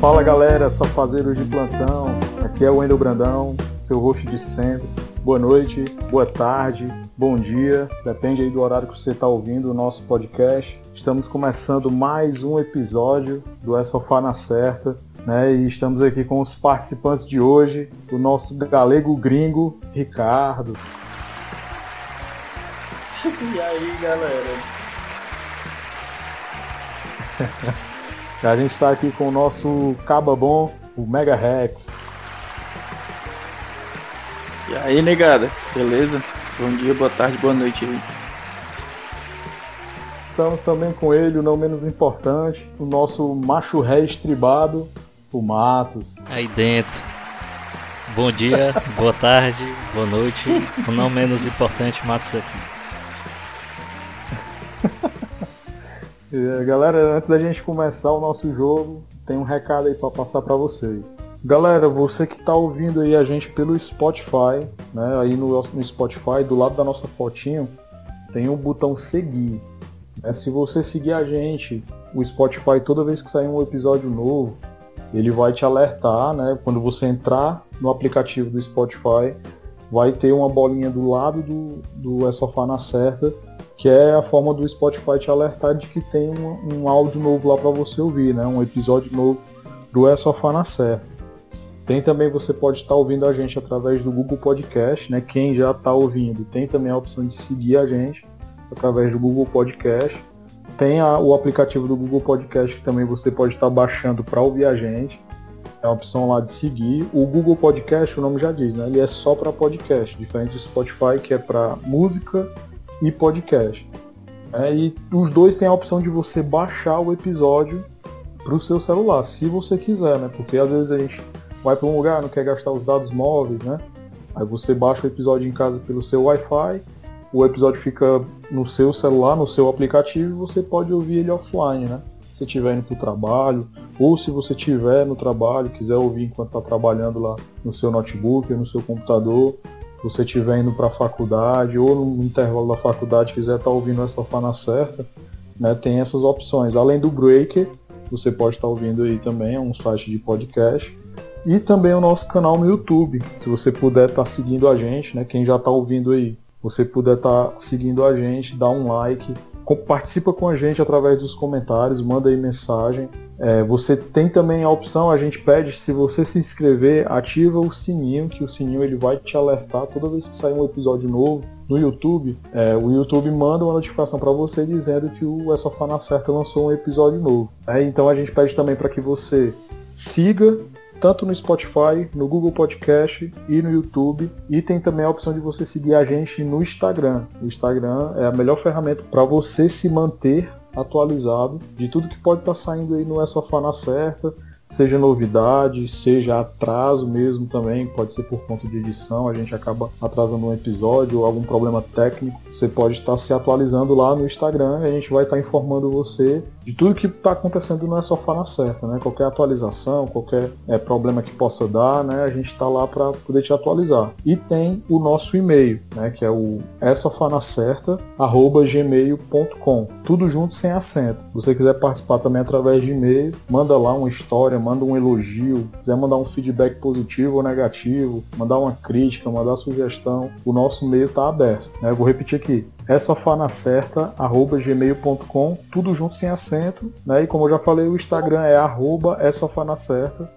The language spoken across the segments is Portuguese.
Fala galera, safazeiros de plantão, aqui é o Wendel Brandão, seu host de sempre. Boa noite, boa tarde, bom dia, depende aí do horário que você está ouvindo o nosso podcast. Estamos começando mais um episódio do É Sofá na Certa, né? E estamos aqui com os participantes de hoje, o nosso galego gringo, Ricardo. E aí, galera? A gente está aqui com o nosso Caba Bom, o Mega Rex. E aí, negada? Beleza? Bom dia, boa tarde, boa noite aí. Estamos também com ele, o não menos importante, o nosso macho ré estribado, o Matos. Aí dentro. Bom dia, boa tarde, boa noite. O não menos importante, Matos aqui. Galera, antes da gente começar o nosso jogo, tem um recado aí para passar para vocês. Galera, você que está ouvindo aí a gente pelo Spotify, né? Aí no, no Spotify, do lado da nossa fotinho, tem um botão seguir. Né? Se você seguir a gente, o Spotify, toda vez que sair um episódio novo, ele vai te alertar, né? Quando você entrar no aplicativo do Spotify, vai ter uma bolinha do lado do, do É Sofá na Certa que é a forma do Spotify te alertar de que tem um, um áudio novo lá para você ouvir, né? Um episódio novo do É Sofá na Certa. Tem também, você pode estar ouvindo a gente através do Google Podcast, né? Quem já está ouvindo, tem também a opção de seguir a gente através do Google Podcast. Tem a, o aplicativo do Google Podcast que também você pode estar baixando para ouvir a gente. É a opção lá de seguir. O Google Podcast, o nome já diz, né? Ele é só para podcast, diferente do Spotify, que é para música e podcast. É, e os dois têm a opção de você baixar o episódio para o seu celular, se você quiser, né? Porque às vezes a gente vai para um lugar, não quer gastar os dados móveis, né? Aí você baixa o episódio em casa pelo seu Wi-Fi, o episódio fica no seu celular, no seu aplicativo, e você pode ouvir ele offline, né? Se estiver indo para o trabalho, ou se você estiver no trabalho, quiser ouvir enquanto está trabalhando lá no seu notebook, no seu computador, você estiver indo para a faculdade ou no intervalo da faculdade quiser estar tá ouvindo essa fana certa, né, tem essas opções. Além do Breaker, você pode estar tá ouvindo aí também, é um site de podcast. E também o nosso canal no YouTube. Se você puder estar tá seguindo a gente, né, quem já está ouvindo aí, você puder estar tá seguindo a gente, dá um like, participa com a gente através dos comentários, manda aí mensagem. É, você tem também a opção, a gente pede, se você se inscrever, ativa o sininho, que o sininho ele vai te alertar toda vez que sair um episódio novo no YouTube. É, o YouTube manda uma notificação para você dizendo que o É Sofá na Certa lançou um episódio novo. É, então a gente pede também para que você siga tanto no Spotify, no Google Podcast e no YouTube. E tem também a opção de você seguir a gente no Instagram. O Instagram é a melhor ferramenta para você se manter atualizado de tudo que pode estar tá saindo aí no É Sofá na Certa seja novidade, seja atraso mesmo também, pode ser por conta de edição, a gente acaba atrasando um episódio ou algum problema técnico, você pode estar se atualizando lá no Instagram e a gente vai estar informando você de tudo que está acontecendo não é só na certa, né? Qualquer atualização, qualquer é, problema que possa dar, né? A gente está lá para poder te atualizar. E tem o nosso e-mail, né? Que é o gmail.com Tudo junto sem acento. Se você quiser participar também através de e-mail, manda lá uma história, manda um elogio, quiser mandar um feedback positivo ou negativo, mandar uma crítica, mandar sugestão, o nosso e-mail está aberto. Né? Eu vou repetir aqui, é gmail.com, tudo junto sem acento, né? E como eu já falei, o Instagram é arroba é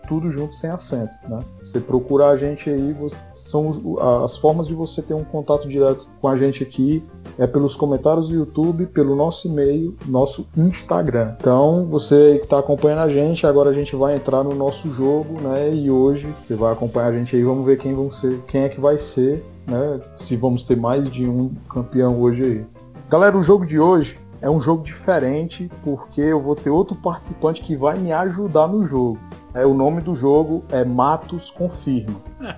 tudo junto sem acento, né? Você procura a gente aí, são as formas de você ter um contato direto com a gente aqui é pelos comentários do YouTube, pelo nosso e-mail, nosso Instagram. Então, você que está acompanhando a gente, agora a gente vai entrar no nosso jogo, né? E hoje você vai acompanhar a gente aí, vamos ver quem vão ser, quem é que vai ser né? Se vamos ter mais de um campeão hoje aí. Galera, o jogo de hoje é um jogo diferente porque eu vou ter outro participante que vai me ajudar no jogo. É, o nome do jogo é Matos Confirma.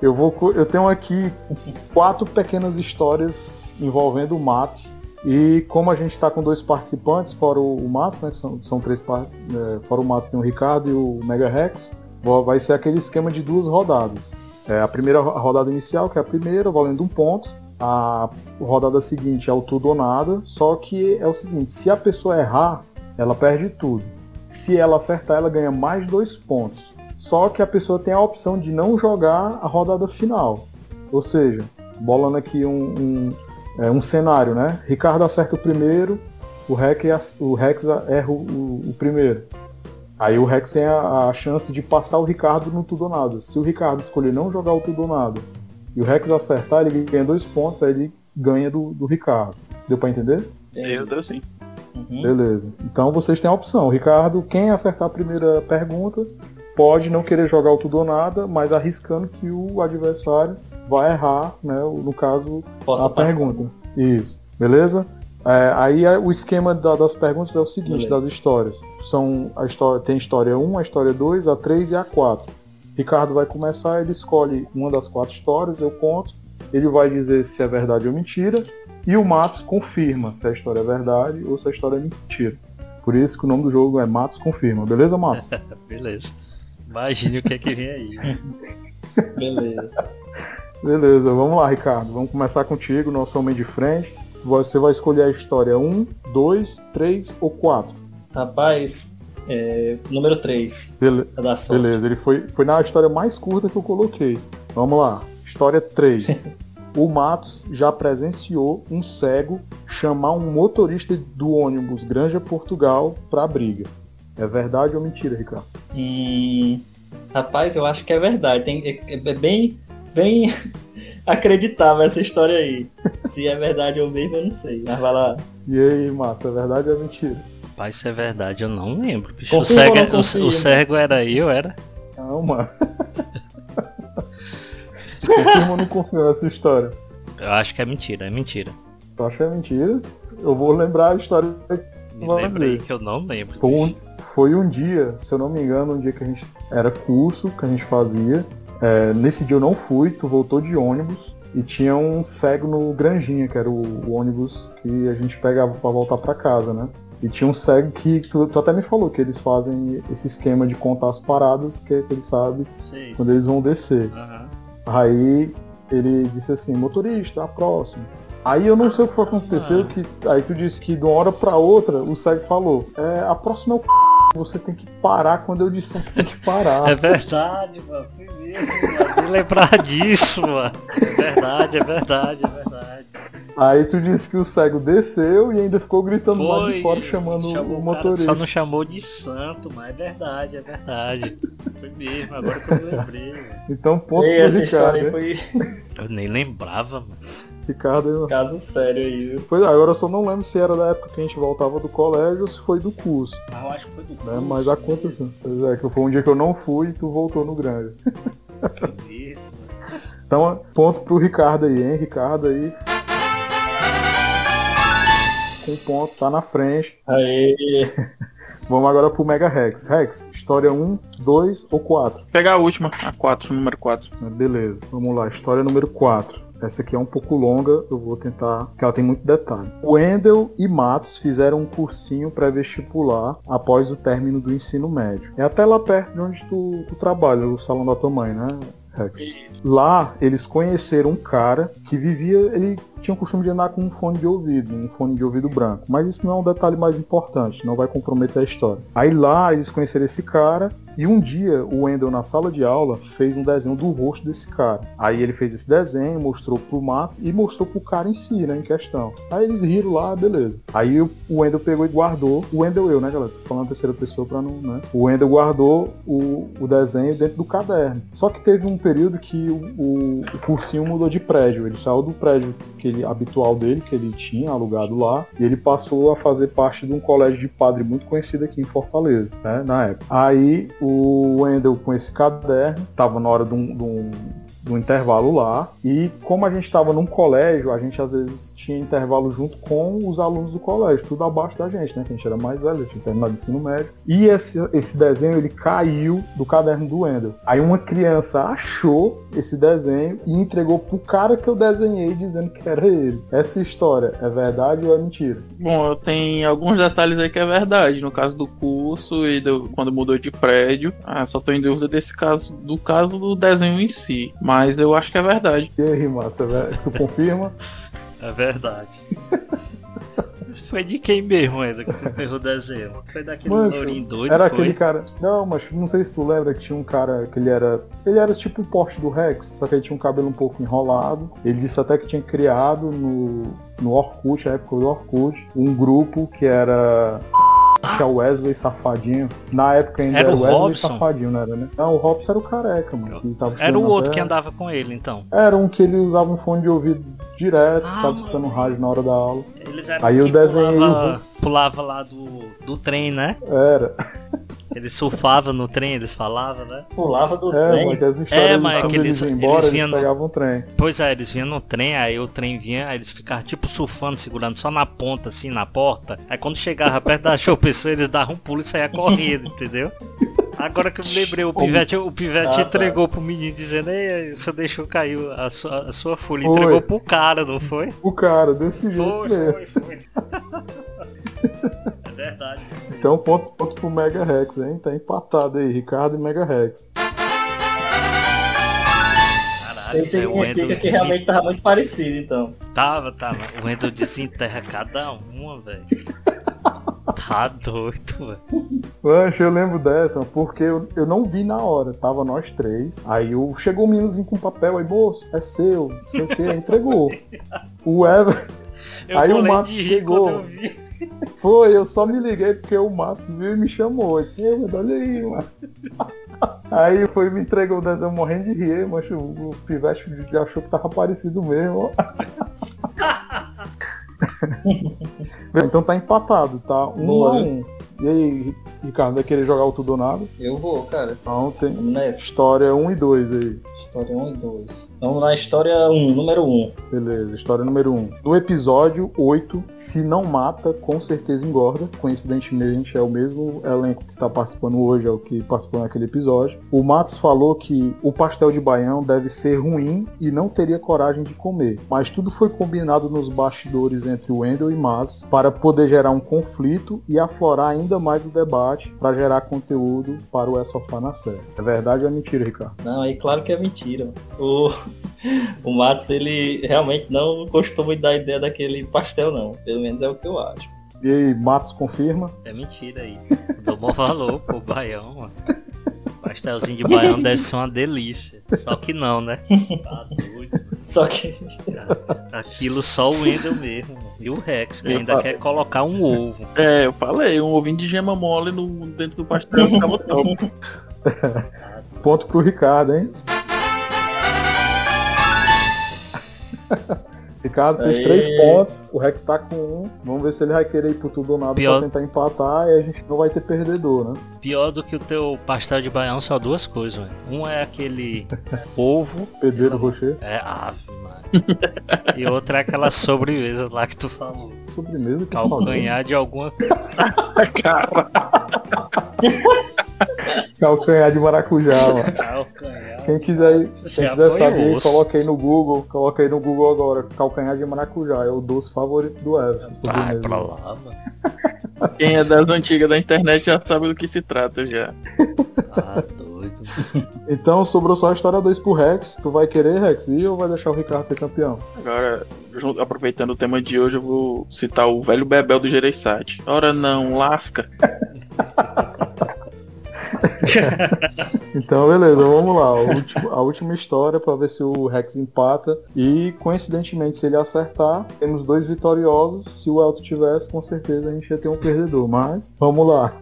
eu, vou, eu tenho aqui quatro pequenas histórias envolvendo o Matos. E como a gente está com dois participantes, fora o, Matos, né, são, são três é, fora o Matos tem o Ricardo e o Mega Rex, vai ser aquele esquema de duas rodadas. É, a primeira rodada inicial, que é a primeira, valendo um ponto. A rodada seguinte é o tudo ou nada. Só que é o seguinte: se a pessoa errar, ela perde tudo. Se ela acertar, ela ganha mais dois pontos. Só que a pessoa tem a opção de não jogar a rodada final. Ou seja, bolando aqui um, um, é, um cenário, né? Ricardo acerta o primeiro, o Rex, o Rex erra o, o, o primeiro. Aí o Rex tem a, a, chance de passar o Ricardo no tudo ou nada. Se o Ricardo escolher não jogar o tudo ou nada e o Rex acertar, ele ganha dois pontos, aí ele ganha do, do Ricardo. Deu pra entender? Eu deu sim. Uhum. Beleza. Então vocês têm a opção. Ricardo, quem acertar a primeira pergunta, pode não querer jogar o tudo ou nada, mas arriscando que o adversário vai errar, né? No caso, Posso a passar. pergunta. Isso. Beleza? É, aí é, o esquema da, das perguntas é o seguinte, Beleza. das histórias. São a história, tem história 1, a história 2, a 3 e a 4. Ricardo vai começar, ele escolhe uma das quatro histórias, eu conto, ele vai dizer se é verdade ou mentira, e o Matos confirma se a história é verdade ou se a história é mentira. Por isso que o nome do jogo é Matos Confirma, beleza, Matos? beleza. Imagine o que é que vem aí. beleza. Beleza, vamos lá, Ricardo. Vamos começar contigo, nosso homem de frente. Você vai escolher a história 1, 2, 3 ou 4. Rapaz, é, número 3. Bele beleza, ele foi, foi na história mais curta que eu coloquei. Vamos lá, história 3. o Matos já presenciou um cego chamar um motorista do ônibus Granja Portugal pra briga. É verdade ou mentira, Ricardo? Hum, rapaz, eu acho que é verdade. Tem, é, é bem, bem acreditável essa história aí. Se é verdade ou mesmo, eu não sei. Mas vai lá. E aí, Márcio, é verdade ou é mentira? Pai, isso é verdade, eu não lembro. Bicho. o, cego, é- o, o cego era eu, era? Não, mano. confirma ou não confirma essa história? Eu acho que é mentira, é mentira. Tu acha que é mentira? Eu vou lembrar a história. Me lembrei que eu não lembro. Foi um, foi um dia, se eu não me engano, um dia que a gente. Era curso que a gente fazia. É, nesse dia eu não fui, tu voltou de ônibus e tinha um cego no Granjinha, que era o, o ônibus que a gente pegava para voltar para casa, né? E tinha um cego que tu, tu, até me falou que eles fazem esse esquema de contar as paradas que, que eles sabem quando eles vão descer. Uhum. Aí ele disse assim, motorista, a próxima. Aí eu não sei o que foi acontecer, ah. que aí tu disse que de uma hora pra outra o cego falou, é, a próxima é o c... você tem que parar quando eu disser que tem que parar. É verdade, mano. Fui mesmo, mano. lembrar disso, mano. É verdade, é verdade, é verdade. Aí tu disse que o cego desceu e ainda ficou gritando Foi, lá de fora chamando o motorista. Só não chamou de santo, mas é verdade, é verdade. Foi mesmo, agora que eu lembrei. Então ponto Ei, essa Ricardo, história foi... Eu nem lembrava, mano. Ricardo. Caso sério aí, viu? Pois é, agora eu só não lembro se era da época que a gente voltava do colégio ou se foi do curso. Ah, eu acho que foi do né, curso. Né? Mas aconteceu. Pois é, que foi um dia que eu não fui e tu voltou no grande. então, ponto pro Ricardo aí, hein? Ricardo aí com ponto, tá na frente. Aê! Vamos agora pro Mega Rex. Rex, história 1, 2 ou 4? Pegar a última, a 4, número 4. Beleza, vamos lá, história número 4. Essa aqui é um pouco longa, eu vou tentar, porque ela tem muito detalhe. Wendel e Matos fizeram um cursinho pré-vestibular após o término do ensino médio. É até lá perto de onde tu, tu trabalha, no salão da tua mãe, né, Rex? Lá, eles conheceram um cara que vivia, ele tinha o costume de andar com um fone de ouvido, um fone de ouvido branco. Mas isso não é um detalhe mais importante, não vai comprometer a história. Aí lá eles conheceram esse cara e um dia o Wendell na sala de aula fez um desenho do rosto desse cara. Aí ele fez esse desenho, mostrou pro Matos e mostrou pro cara em si, né, em questão. Aí eles riram lá, beleza. Aí o Wendell pegou e guardou, o Wendell eu, né, galera? Tô falando a terceira pessoa pra não, né? O Wendell guardou o, o desenho dentro do caderno. Só que teve um período que o, o, o cursinho mudou de prédio. Ele saiu do prédio que ele, habitual dele, que ele tinha alugado lá, e ele passou a fazer parte de um colégio de padre muito conhecido aqui em Fortaleza, né, na época. Aí o Wendel com esse caderno, tava na hora de um, de um no intervalo lá. E como a gente estava num colégio, a gente às vezes tinha intervalo junto com os alunos do colégio, tudo abaixo da gente, né? Que a gente era mais velho, tinha terminado o ensino médio. E esse, esse desenho ele caiu do caderno do Wendel. Aí uma criança achou esse desenho e entregou pro cara que eu desenhei dizendo que era ele. Essa história é verdade ou é mentira? Bom, eu tenho alguns detalhes aí que é verdade. No caso do curso e do, quando mudou de prédio. Ah, só tô em dúvida desse caso, do caso do desenho em si. Mas mas eu acho que é verdade. E aí, Matos, tu confirma? É verdade. foi de quem mesmo, Eda, que tu ferrou o desenho? Foi daquele Mancho, lourinho doido, Era foi? aquele cara. Não, mas não sei se tu lembra que tinha um cara que ele era. Ele era tipo o porte do Rex, só que ele tinha um cabelo um pouco enrolado. Ele disse até que tinha criado no, no Orkut, na época do Orkut, um grupo que era. Que é o Wesley Safadinho. Na época ainda Era era, o Wesley Robson? Safadinho, não era, né? Não, o Robson era o careca, mano. que Era o outro que até- andava com ele, então. Era um que ele usava um fone de ouvido direto, Ah, tava escutando rádio na hora da aula. Eles eram Aí que eu desenhei pulava, pulava lá do, do trem, né? Era. Eles surfavam no trem, eles falavam, né? Pulava do É, trem. mas É, eles, mas quando que eles- eles eles embora, eles, vinham no- pegavam o trem. Pois é, eles vinham no trem, aí o trem vinha, aí eles ficavam tipo surfando, segurando só na ponta, assim, na porta. Aí quando chegava perto da show pessoa, eles davam um pulo e saia correndo, entendeu? Agora que eu me lembrei, o Pivete, o Pivete Ah, tá. entregou pro menino dizendo, ei, você deixou cair a sua, a sua folha. Foi. Entregou pro cara, não foi? O cara, desse jeito Foi, mesmo. foi, foi. É verdade aí. Então, ponto, ponto pro Mega Rex, hein? Tá empatado aí, Ricardo e Mega Rex. Caralho, Isso velho, o Wendel que desen- realmente tava muito parecido, então. Tava, tava. O Wendel desenterra cada uma, velho. Tá doido, velho. Mancha, eu lembro dessa, porque eu, eu não vi na hora, tava nós três. Aí eu, chegou um meninozinho com papel, aí, moço, é seu, não sei o que, entregou. O Ever Eu Aí o Matos chegou. foi, eu só me liguei porque o Matos viu e me chamou. Eu disse, "Ei, mano, olha aí, mano. Aí foi me entregou o desenho morrendo de rir, mas o, o Pivete achou que tava parecido mesmo. Então tá empatado, tá? Um Boa, a um. E aí, Ricardo, vai querer jogar o tudo ou nada? Eu vou, cara. Então tem nessa. história 1 e 2 aí. História 1 e 2. Vamos na história 1, número 1. Beleza, história número 1. No episódio 8, se não mata, com certeza engorda. Coincidentemente, é o mesmo elenco que tá participando hoje, é o que participou naquele episódio. O Matos falou que o pastel de baião deve ser ruim e não teria coragem de comer. Mas tudo foi combinado nos bastidores entre o Wendel e Matos para poder gerar um conflito e aflorar ainda mais o debate para gerar conteúdo para o É Sofá na série. É verdade ou é mentira, Ricardo? Não, aí claro que é mentira. O, o Matos, ele realmente não gostou muito da ideia daquele pastel, não. Pelo menos é o que eu acho. E aí, Matos confirma? É mentira aí. Dou bom valor pro baião, mano. Pastelzinho de baião deve ser uma delícia. Só que não, né? Tá doido. Só que Aquilo só o Wendel mesmo. E o Rex, que Eu ainda falo- quer colocar um ovo. É, eu falei, um ovinho de gema mole no, dentro do pastel ficava top. Ponto pro Ricardo, hein? Ricardo fez Aê. três pontos, o Rex tá com um. Vamos ver se ele vai querer ir pro tudo ou nada Pior- pra tentar empatar e a gente não vai ter perdedor, né? Pior do que o teu pastel de baião são duas coisas, mano. Um é aquele ovo. Pedreiro Rocher, É ave, mano. E outra é aquela sobremesa lá que tu falou. sobremesa que eu falei. Calcanhar de alguma Cara, Calcanhar de maracujá, mano. Calcanhar. Quem quiser, quem quiser saber, osso. coloca aí no Google, coloca aí no Google agora. Calcanhar de maracujá é o doce favorito do Everson. Vai pra lá, mano. quem é das antigas da internet já sabe do que se trata já. Tá doido. Então sobrou só a história 2 pro Rex. Tu vai querer, Rex, ir ou vai deixar o Ricardo ser campeão? Agora, aproveitando o tema de hoje, eu vou citar o velho Bebel do Gereissati. Ora não, lasca. Então, beleza, vamos lá. A última história para ver se o Rex empata. E, coincidentemente, se ele acertar, temos dois vitoriosos. Se o Elton tivesse, com certeza a gente ia ter um perdedor. Mas, vamos lá.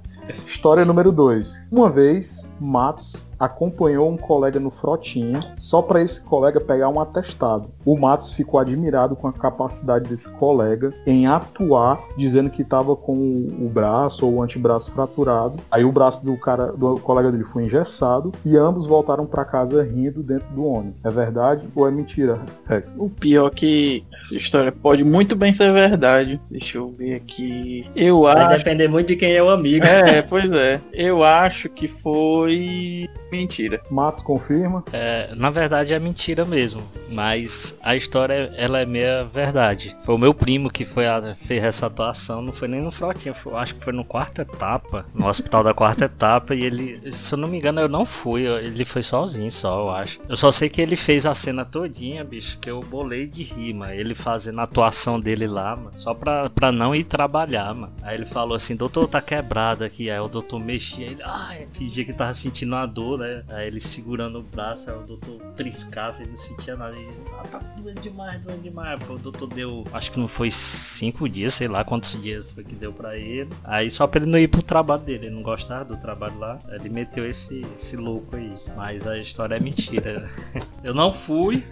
História número 2. Uma vez, Matos acompanhou um colega no Frotinha só para esse colega pegar um atestado. O Matos ficou admirado com a capacidade desse colega em atuar, dizendo que estava com o braço ou o antebraço fraturado. Aí o braço do cara, do colega dele foi engessado e ambos voltaram para casa rindo dentro do ônibus. É verdade ou é mentira, Rex? O pior é que essa história pode muito bem ser verdade. Deixa eu ver aqui. Eu vai acho. depender muito de quem é o amigo. É, pois é. Eu acho que foi Mentira. Matos confirma. É, na verdade é mentira mesmo, mas a história ela é meia verdade. Foi o meu primo que foi a, fez essa atuação, não foi nem no Frotinha, foi- acho que foi no quarta etapa, no hospital da quarta etapa, e ele, se eu não me engano, eu não fui, eu- ele foi sozinho só, eu acho. Eu só sei que ele fez a cena todinha, bicho, que eu bolei de rima, ele fazendo a atuação dele lá, mano, só pra, pra não ir trabalhar, mano. Aí ele falou assim, doutor, tá quebrado aqui, aí o doutor mexia, ele, ai, fingia que tava sentindo a dor, né? Aí ele segurando o braço, aí o doutor triscava, ele não sentia nada, ele disse, ah, tá doendo demais, doendo demais. Aí o doutor deu, acho que não foi cinco dias, sei lá quantos dias foi que deu pra ele. Aí só pra ele não ir pro trabalho dele, ele não gostava do trabalho lá, ele meteu esse, esse louco aí. Mas a história é mentira. Eu não fui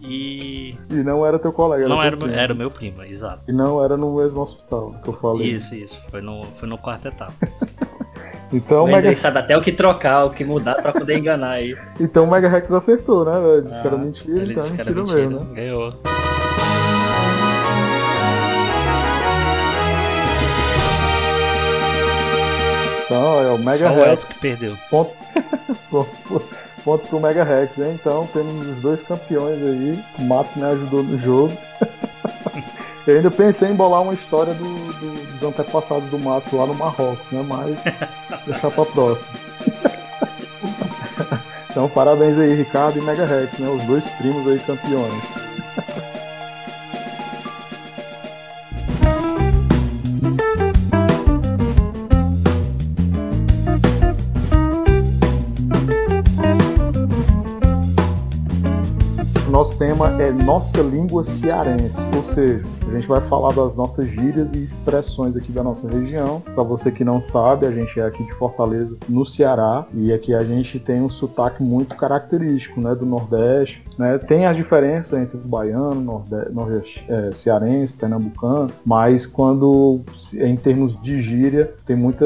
e E não era teu colega. não teu era, primo. era meu primo, exato. E não era no mesmo hospital que eu falei. Isso, isso, foi no, foi no quarto etapa. Então, O o Mega, sabe até o que trocar, o que mudar pra poder enganar aí. então o Mega Rex acertou, né? velho? Disse que era Ah, mentira, ele então é mentira, mentira, mesmo, né? ganhou. Então, é o Mega Só o Rex. Elton que perdeu. Ponto, ponto, ponto pro Mega Rex, hein? Então temos os dois campeões aí. O Matos me ajudou no jogo. Eu ainda pensei em bolar uma história do, do- dos antepassados do Matos lá no Marrocos, né? Mas deixar pra próxima. Então parabéns aí, Ricardo e Mega Rex, né? Os dois primos aí campeões. Tema é nossa língua cearense, ou seja, a gente vai falar das nossas gírias e expressões aqui da nossa região. Para você que não sabe, a gente é aqui de Fortaleza, no Ceará, e aqui a gente tem um sotaque muito característico, né, do Nordeste, né? Tem as diferenças entre o baiano, norde, nordeste, é, cearense, pernambucano, mas quando em termos de gíria tem muita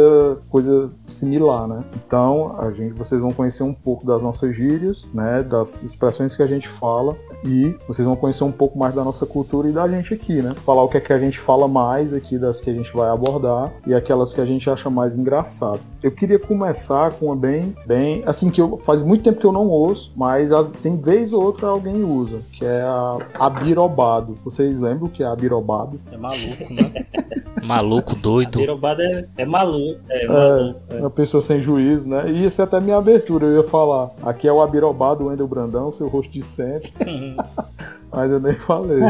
coisa similar, né? Então a gente, vocês vão conhecer um pouco das nossas gírias, né? Das expressões que a gente fala e vocês vão conhecer um pouco mais da nossa cultura e da gente aqui, né? Falar o que é que a gente fala mais aqui das que a gente vai abordar e aquelas que a gente acha mais engraçado. Eu queria começar com uma bem, bem, assim que eu faz muito tempo que eu não ouço, mas as- tem vez ou outra alguém usa, que é a abirobado. Vocês lembram o que é abirobado? É maluco, né? maluco, doido. Pirobada é, é maluco. É, maluco. É, uma pessoa sem juízo, né? E isso é até minha abertura, eu ia falar. Aqui é o abirobado, o Wendel Brandão, seu rosto de sempre, mas eu nem falei.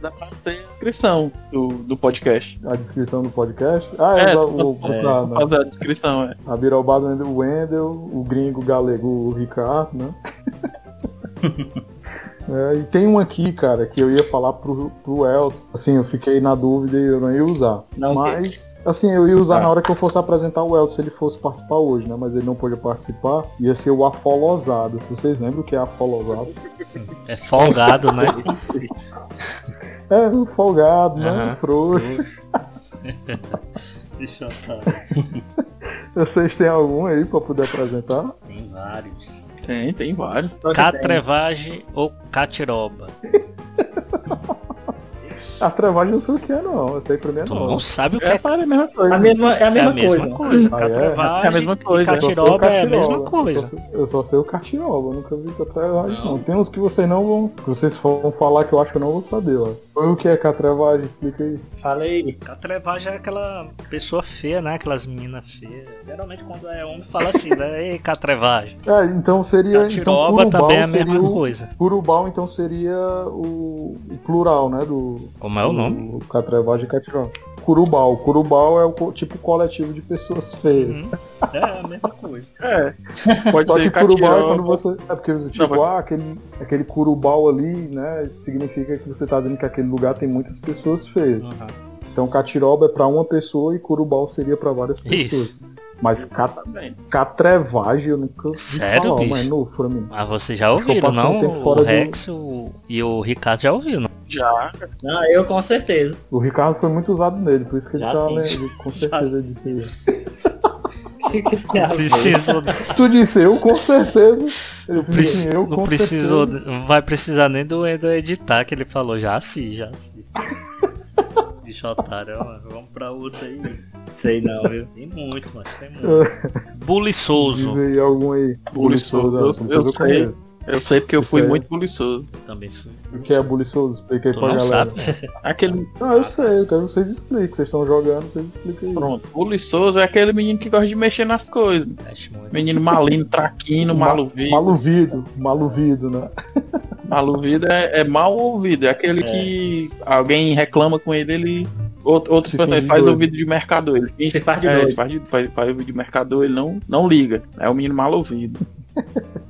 Dá pra ter a descrição do, do podcast. A descrição do podcast. Ah, é, É, o, o, é. tá, né? Fazer a descrição, é. Abirobado, o Wendel, o gringo galego, o Ricardo, né? É, e tem um aqui, cara, que eu ia falar pro, pro Elton. Assim, eu fiquei na dúvida e eu não ia usar. Não, Mas, assim, eu ia usar Tá. na hora que eu fosse apresentar o Elton, se ele fosse participar hoje, né? Mas ele não pôde participar. Ia ser o afolosado. Vocês lembram o que é afolosado? É folgado, né? É, o folgado, né? O frouxo. Deixa eu. Vocês têm algum aí pra poder apresentar? Tem vários. Tem, tem vários. Catrevagem ou catiroba? A trevagem não sei o que é, não. Essa aí pra mim é Tu nova. não sabe o que É, é a mesma coisa. A mesma, é a É mesma, a mesma coisa. coisa. Ah, é? Catrevagem É a mesma coisa. Eu sei o catiroba é a mesma coisa. Eu só, eu sei o catiroba, eu nunca vi catrevagem Não. não. Tem uns que vocês não vão. Que vocês vão falar que eu acho que eu não vou saber, ó. O que é catrevagem? Explica aí. Falei. Catrevagem é aquela pessoa feia, né? Aquelas meninas feias. Geralmente quando é homem fala assim, né? Ei, catrevagem. É, então seria. Então, Catiroba curubal também é a mesma o, coisa. Curubal então seria o, o plural, né? Do. Como é o nome? do catrevagem e catiroba. Curubal. Curubal é o tipo coletivo de pessoas feias. Uhum. É a mesma coisa. É. Pode Só que curubal é quando você. É porque você, tipo, mas- ah, aquele, aquele curubal ali, né? Significa que você tá dizendo que aquele lugar tem muitas pessoas feias. Uhum. Então catiroba é pra uma pessoa e curubal seria pra várias pessoas. Isso. Mas catrevagem eu nunca vi Sério, falar, bicho? mas é novo pra mim. Mas vocês já um não? tempo O Rex o- e o Ricardo já ouviram, não? Já. Não, eu com certeza. O Ricardo foi muito usado nele, por isso que ele Já tá, sim. né? ele Com certeza disse aí. Que que você acha? Precisou, Tu disse eu com certeza. Eu preci- disse eu com não precisou, certeza. não vai precisar nem do Endo editar que ele falou já sim, já sim. Bicho otário, vamos pra outra aí. Sei não, viu? Tem muito, mano. Tem muito. Buliçoso. Diz aí algum aí. Buliçoso, eu- Buliçoso eu sei. conheço. Eu sei porque eu Isso fui aí. muito buliçoso. Também fui. O que é buliçoso? Explica aí Tu pra não galera. sabe? Aquele. Não, eu sei, eu quero que vocês expliquem. Vocês estão jogando, vocês expliquem aí. Pronto. Buliçoso é aquele menino que gosta de mexer nas coisas. Mexe muito. Menino malino, traquino, Ma- maluvido. Maluvido, maluvido, né? Maluvido é, é mal ouvido. É aquele que alguém reclama com ele, ele. Outro, outro finge ele faz doido. ouvido de mercador. Ele finge- Você faz de é, faz, faz, faz ouvido de mercador, ele não, não liga. É o menino mal ouvido.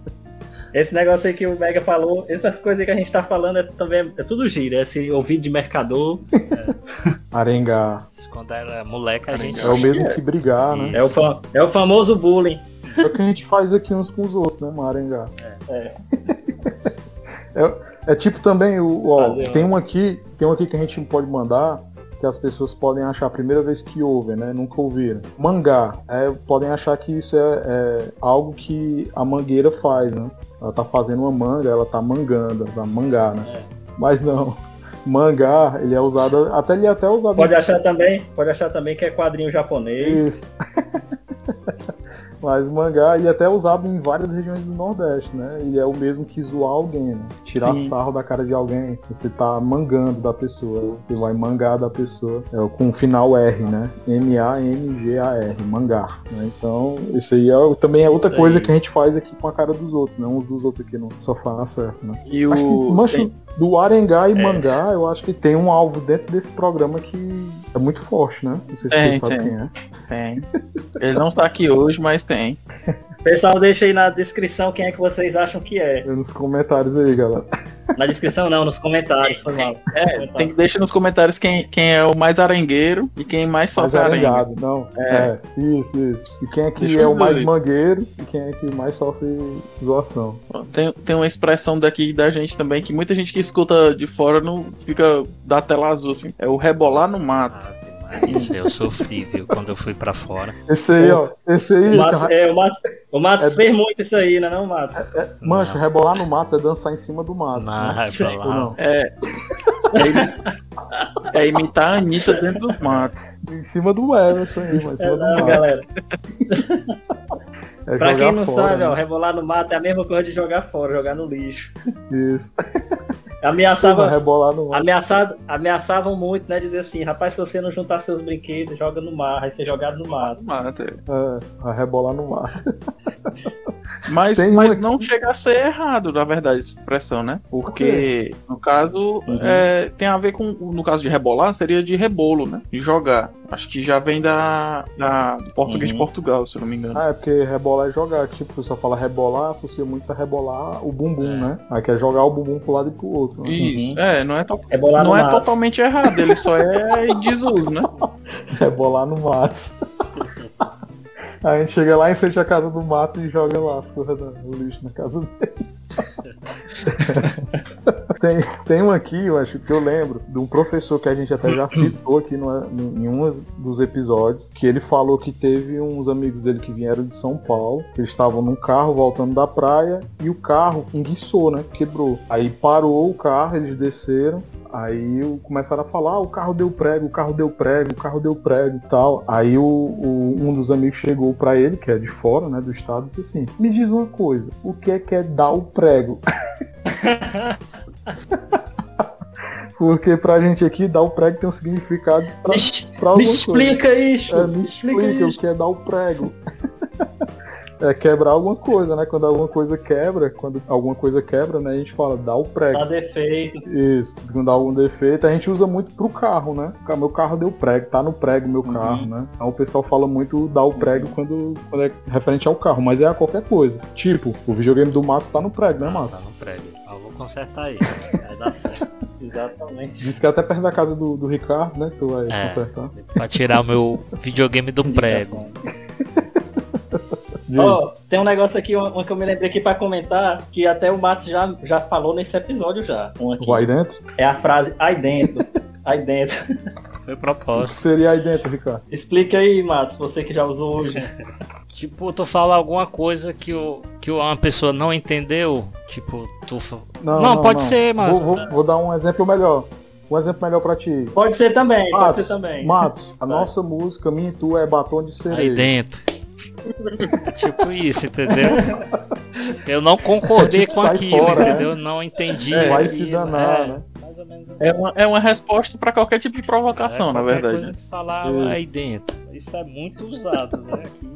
Esse negócio aí que o Mega falou, essas coisas aí que a gente tá falando é também é tudo giro. É esse ouvido de mercador. Arengar. Isso Quando era moleque, a gente. É o mesmo que brigar, né? É o, fa- é o famoso bullying. É o que a gente faz aqui uns com os outros, né, Marengar? É. É, é tipo também o. Ó, Fazer tem um aqui, tem um aqui que a gente pode mandar. Que as pessoas podem achar a primeira vez que ouvem, né? Nunca ouviram. Mangá. É, podem achar que isso é, é algo que a mangueira faz, né? Ela tá fazendo uma manga, ela tá mangando, tá mangá, né? É. Mas não. Mangá, ele é usado. Até ele é até usado. Pode achar também, pode achar também que é quadrinho japonês. Isso. Mas o mangá ele é até usado em várias regiões do Nordeste, né? Ele é o mesmo que zoar alguém, né? Tirar Sim. sarro da cara de alguém. Você tá mangando da pessoa. Você vai mangar da pessoa. É com o final R, né? M-A-N-G-A-R, mangar. Né? Então, isso aí é, também é outra Isso coisa aí. que a gente faz aqui com a cara dos outros, né? Uns dos outros aqui no sofá certo, né? E Acho que, o. mancho, tem- do Arengá e É. mangá, eu acho que tem um alvo dentro desse programa que é muito forte, né? Não sei se Tem, você sabe tem. quem é. Tem. Ele não tá aqui hoje, mas tem. Pessoal, deixa aí na descrição quem é que vocês acham que é. Nos comentários aí, galera. Na descrição não, nos comentários, foi mal. É, tem, deixa nos comentários quem, quem é o mais arengueiro e quem mais Mais sofre arenga. arengado, não. É. isso, isso. E quem é que Deixa é o mais mangueiro e quem é que mais sofre zoação. Tem, tem uma expressão daqui da gente também que muita gente que escuta de fora não fica da tela azul, assim. É o rebolar no mato. Aí eu sofri, viu? Quando eu fui pra fora. Esse aí, ó. Esse aí, O Matos, já- é, o Matos, o Matos É- fez muito isso aí, né não, Matos? mancho, Não. rebolar no mato é dançar em cima do mato. Não, né? é lá. não? É. É, é imitar a Anitta dentro dos matos. Em cima do Everson aí, mas em É, cima do não, mato. galera. É Pra quem não fora, sabe, né? ó, rebolar no mato é a mesma coisa de jogar fora, jogar no lixo. Isso. Ameaçava, rebolar no ameaçado, ameaçavam muito, né? Dizer assim, rapaz, se você não juntar seus brinquedos, joga no mar, aí ser jogado no mato. Mato, é. É, a rebolar no mato. Mas, Tem mas uma- não chega a ser errado, na verdade, essa expressão, né? Porque, no caso, é, tem a ver com, no caso de rebolar, seria de rebolo, né? De jogar. Acho que já vem da, da do português de Uhum. Portugal, se eu não me engano. Ah, é porque rebolar é jogar. Tipo, pessoal fala rebolar, associa muito a rebolar o bumbum, É. né? Aí quer jogar o bumbum pro lado e pro outro. Né? Isso, é, não é, to- Rebolar não no é totalmente errado, ele só é em desuso, né? Rebolar no mato. Aí a gente chega lá em frente à casa do Márcio e joga lá as coisas do lixo na casa dele. tem, tem um aqui, eu acho que eu lembro, de um professor que a gente até já citou aqui no, em um dos episódios, que ele falou que teve uns amigos dele que vieram de São Paulo, que eles estavam num carro voltando da praia e o carro enguiçou, né? Quebrou. Aí parou o carro, eles desceram, Aí começaram a falar, ah, o carro deu prego, o carro deu prego, o carro deu prego e tal. Aí o, o- um dos amigos chegou pra ele, que é de fora, né, do estado, e disse assim, me diz uma coisa, o que é que é dar o prego? Porque pra gente aqui, dar o prego tem um significado pra, Me, pra me alguma coisa. explica isso! É, me explica o isso. que é dar o prego. É quebrar alguma coisa, né? Quando alguma coisa quebra, quando alguma coisa quebra, né? A gente fala, dá o prego. Dá defeito. Isso, quando dá algum defeito, a gente usa muito pro carro, né? Meu carro deu prego, tá no prego meu Uhum. carro, né? Então o pessoal fala muito dar o prego quando, quando é referente ao carro, mas é a qualquer coisa. Tipo, o videogame do Márcio tá no prego, né, Ah, Márcio? tá no prédio. Ah, eu vou consertar aí. Vai dar certo. Exatamente. Diz que é até perto da casa do, do Ricardo, né? Que tu vai É. consertar. Pra tirar o meu videogame do prego. Ó, tem um negócio aqui, um, um que eu me lembrei aqui pra comentar, que até o Matos já, já falou nesse episódio já. Um aqui. Vai dentro? É a frase aí dentro. aí dentro. Foi O que propósito. seria aí dentro, Ricardo? Explica aí, Matos, você que já usou hoje. Tipo, tu fala alguma coisa que, o, que uma pessoa não entendeu. Tipo, tu. fa- Não, pode ser, mas- Vou, vou- vou dar um exemplo melhor. um exemplo melhor pra ti. Pode ser também, pode Matos, ser também. Matos, a Vai. nossa música, minha e tu, é batom de Aí cereja. dentro. tipo isso, entendeu? Eu não concordei É tipo, com aquilo, fora, né? entendeu? Não entendi. É, vai se danar, é. né? Ou menos assim. É uma, é uma resposta pra qualquer tipo de provocação, É, na verdade. coisa que falar Isso. aí dentro. Isso é muito usado, né? Aqui.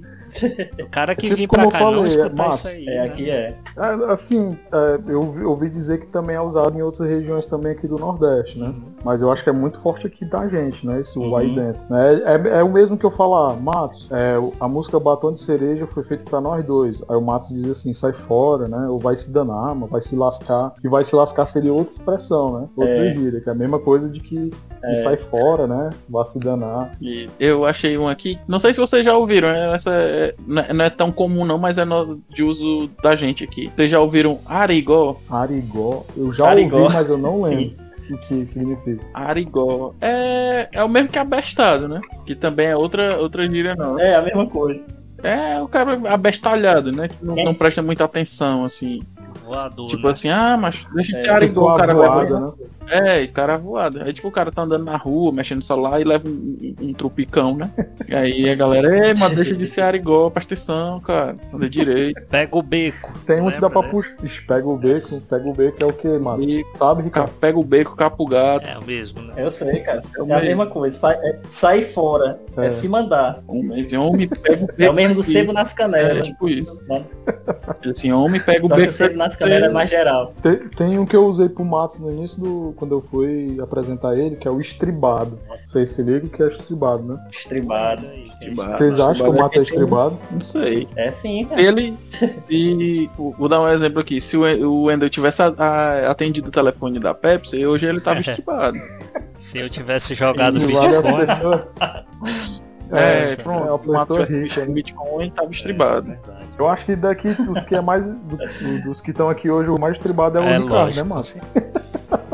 O cara que Tipo vem como pra cá não falei, escutar Márcio, isso aí. É, né? aqui é. É, assim, é, eu ouvi, dizer que também é usado em outras regiões também aqui do Nordeste, né? Uhum. Mas eu acho que é muito forte aqui da gente, né? Esse Uhum. vai dentro. né? É, é o mesmo que eu falar, Matos, é, a música Batom de Cereja foi feita pra nós dois. Aí o Matos diz assim, sai fora, né? Ou vai se danar, mas vai se lascar. Que vai se lascar seria outra expressão, né? Outra É. gíria, que é a mesma coisa de que, que sai fora, né? Vai se danar. E eu achei um aqui, não sei se vocês já ouviram, é- essa é- não é tão comum não, mas é no- de uso da gente aqui. Vocês já ouviram arigó? Arigó. Eu já Arigó. ouvi, mas eu não Sim. lembro o que significa. Arigó. É, é o mesmo que abestado, né? Que também é outra, outra gíria não. É a mesma coisa. É o cara abestalhado, né? Que não, É. não presta muita atenção, assim. Voador, Tipo né? assim, ah, mas deixa de É, ser arigó, Pessoa o cara leva... né? É, e cara voado. Aí tipo o cara tá andando na rua, mexendo no celular e leva um, um, trupicão, né? E aí a galera, ei, mas deixa de ser arigó, presta atenção, cara. Anda direito. Pega o beco. Tem um que dá pra puxar. Ixi, Pega o beco. Pega o beco é o que, mano? Beco. Sabe, Ca- Ricardo? Pega o beco, capa o gato. É o mesmo, né? Eu sei, cara. É É a mesmo. mesma coisa. Sai, é, sai fora. É. É. se mandar. Esse homem pega o beco. É o mesmo do sebo nas É, canelas. tipo isso. Né? Assim, homem pega o Só que beco. É mais geral. Tem, tem um que eu usei pro Matos no início do. Quando eu fui apresentar ele, que é o estribado. Vocês se ligam que é estribado, né? Estribado. Estribado. Vocês acham que o Matos é é estribado? Não sei. É sim, cara. Ele. E. Vou dar um exemplo aqui. Se o o Wendel tivesse a- a- atendido o telefone da Pepsi, hoje ele tava estribado. Se eu tivesse jogado Estribado é Bitcoin. pessoa. É, É, pronto. é uma o pessoa rica. o Bitcoin tava estribado. Verdade. Eu acho que daqui, dos que é mais. do- dos que estão aqui hoje, o mais estribado é o É Ricardo, lógico. né, Matos?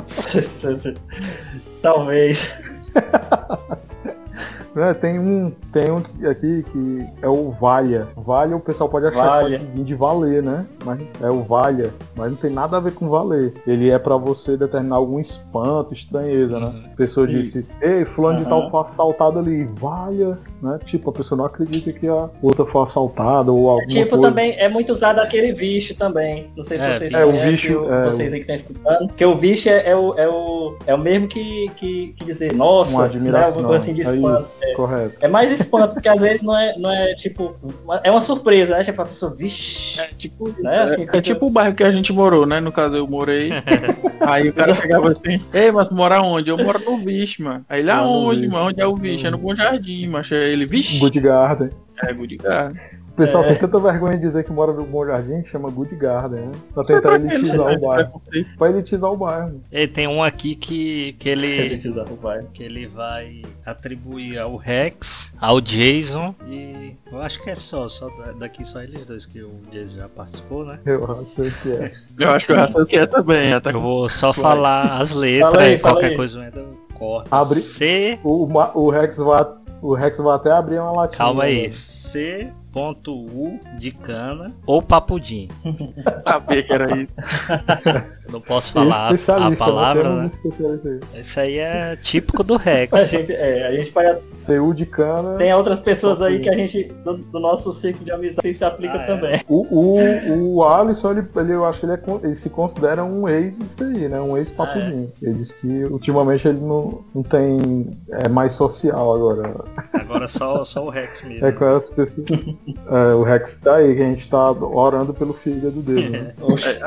Talvez. É, tem um, tem um aqui que é o Valha. Valha o pessoal pode achar Valha. que pode vir de valer, né? Mas é o Valha, mas não tem nada a ver com valer. Ele é pra você determinar algum espanto, estranheza, né? Uhum. A pessoa Sim. disse, ei, fulano de Aham. tal foi assaltado ali, Valha, né? Tipo, a pessoa não acredita que a outra foi assaltada ou alguma Tipo, coisa. também é muito usado aquele bicho também. Não sei se É, vocês é, o conhecem, bicho, o- é, vocês aí que estão escutando. Porque o bicho é, é o, é, o, é o mesmo que, que, que dizer, nossa, Uma né, admiração. alguma coisa assim de É espanto. Isso, correto. É mais espanto, porque às vezes não é, não é tipo. uma- É uma surpresa, né? Tipo, a pessoa, vixe. É tipo, Né, é, assim, é fica- tipo o bairro que a gente morou, né? No caso eu morei. aí o cara chegava assim, ei, mas tu mora onde? Eu moro no Vixe, mano. Aí ele, aonde, mano? Onde é o Vixe? É no Bom Jardim, mas ele, Vixe, Good Garden. é Good Garden. O pessoal É. tem tanta vergonha de dizer que mora no Bom Jardim que chama Good Garden, né? Pra tentar elitizar o bairro. Pra elitizar o bairro. E tem um aqui que, que ele. Elitizar o bairro. que ele vai atribuir ao Rex, ao Jason e eu acho que é só, só da- daqui só eles dois que o Jason já participou, né? Eu sei o que é. Eu acho que eu já sei o que é também. Até Eu vou só falar as letras Fala aí, e qualquer aí. coisa Wendel corta. Abre- C, O, o Rex vai. O Rex vai até abrir uma latinha. calma aí, né? C.U de cana ou papudim. sabia que era isso. Não posso falar a- especialista, palavra, né? Né? especialista aí. Esse aí é típico do Rex. A gente, é, a gente pode. CU de cana. Tem outras pessoas aí que a gente, do, do nosso ciclo de amizade, se aplica Ah, é. também. O, o, o Alisson, ele, ele- eu acho que ele, é ele se considera um ex isso aí, né? Um ex papudinho. Ele disse que ultimamente ele não, não tem. É mais social agora. Agora só, só o Rex mesmo. É com as pessoas. É, o Rex tá aí, que a gente tá orando pelo fígado dele, né? Vocês,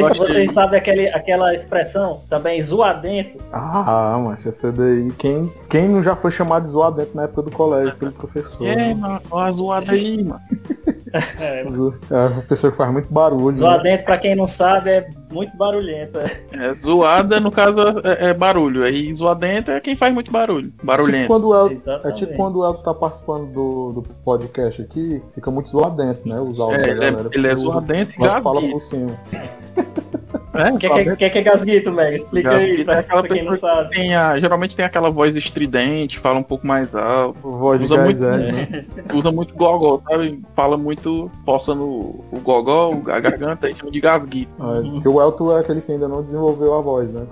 Eu achei- vocês sabem aquele, aquela expressão também, zoadento? Ah, mas essa daí. Quem, quem não já foi chamado de zoar dentro na época do colégio pelo professor? Aí, né? mano, ó zoada aí, mano. É, Zo- É uma pessoa que faz muito barulho. né? zoadento, pra quem não sabe, é muito barulhento. é. É, zoada, no caso, é, é barulho. Aí zoadento é quem faz muito barulho. Tipo Barulhento. quando o Elton, é tipo quando o Elton tá participando do, do podcast aqui, fica muito zoadento, né? Os áudios É, da ele é, galera. ele é zoadento e Nós fala por cima. É, O que, é que, que, é que é gasguito, Meg? Explica aí, Gasguito é pra, aquela pra quem não sabe. Tem a, geralmente tem aquela voz estridente, fala um pouco mais alto, Voz Usa muito, é, É. né? usa muito gogó, sabe? Fala muito, poça no o gogó, a garganta, aí chama de gasguito. É, porque o Elton é aquele que ainda não desenvolveu a voz, né?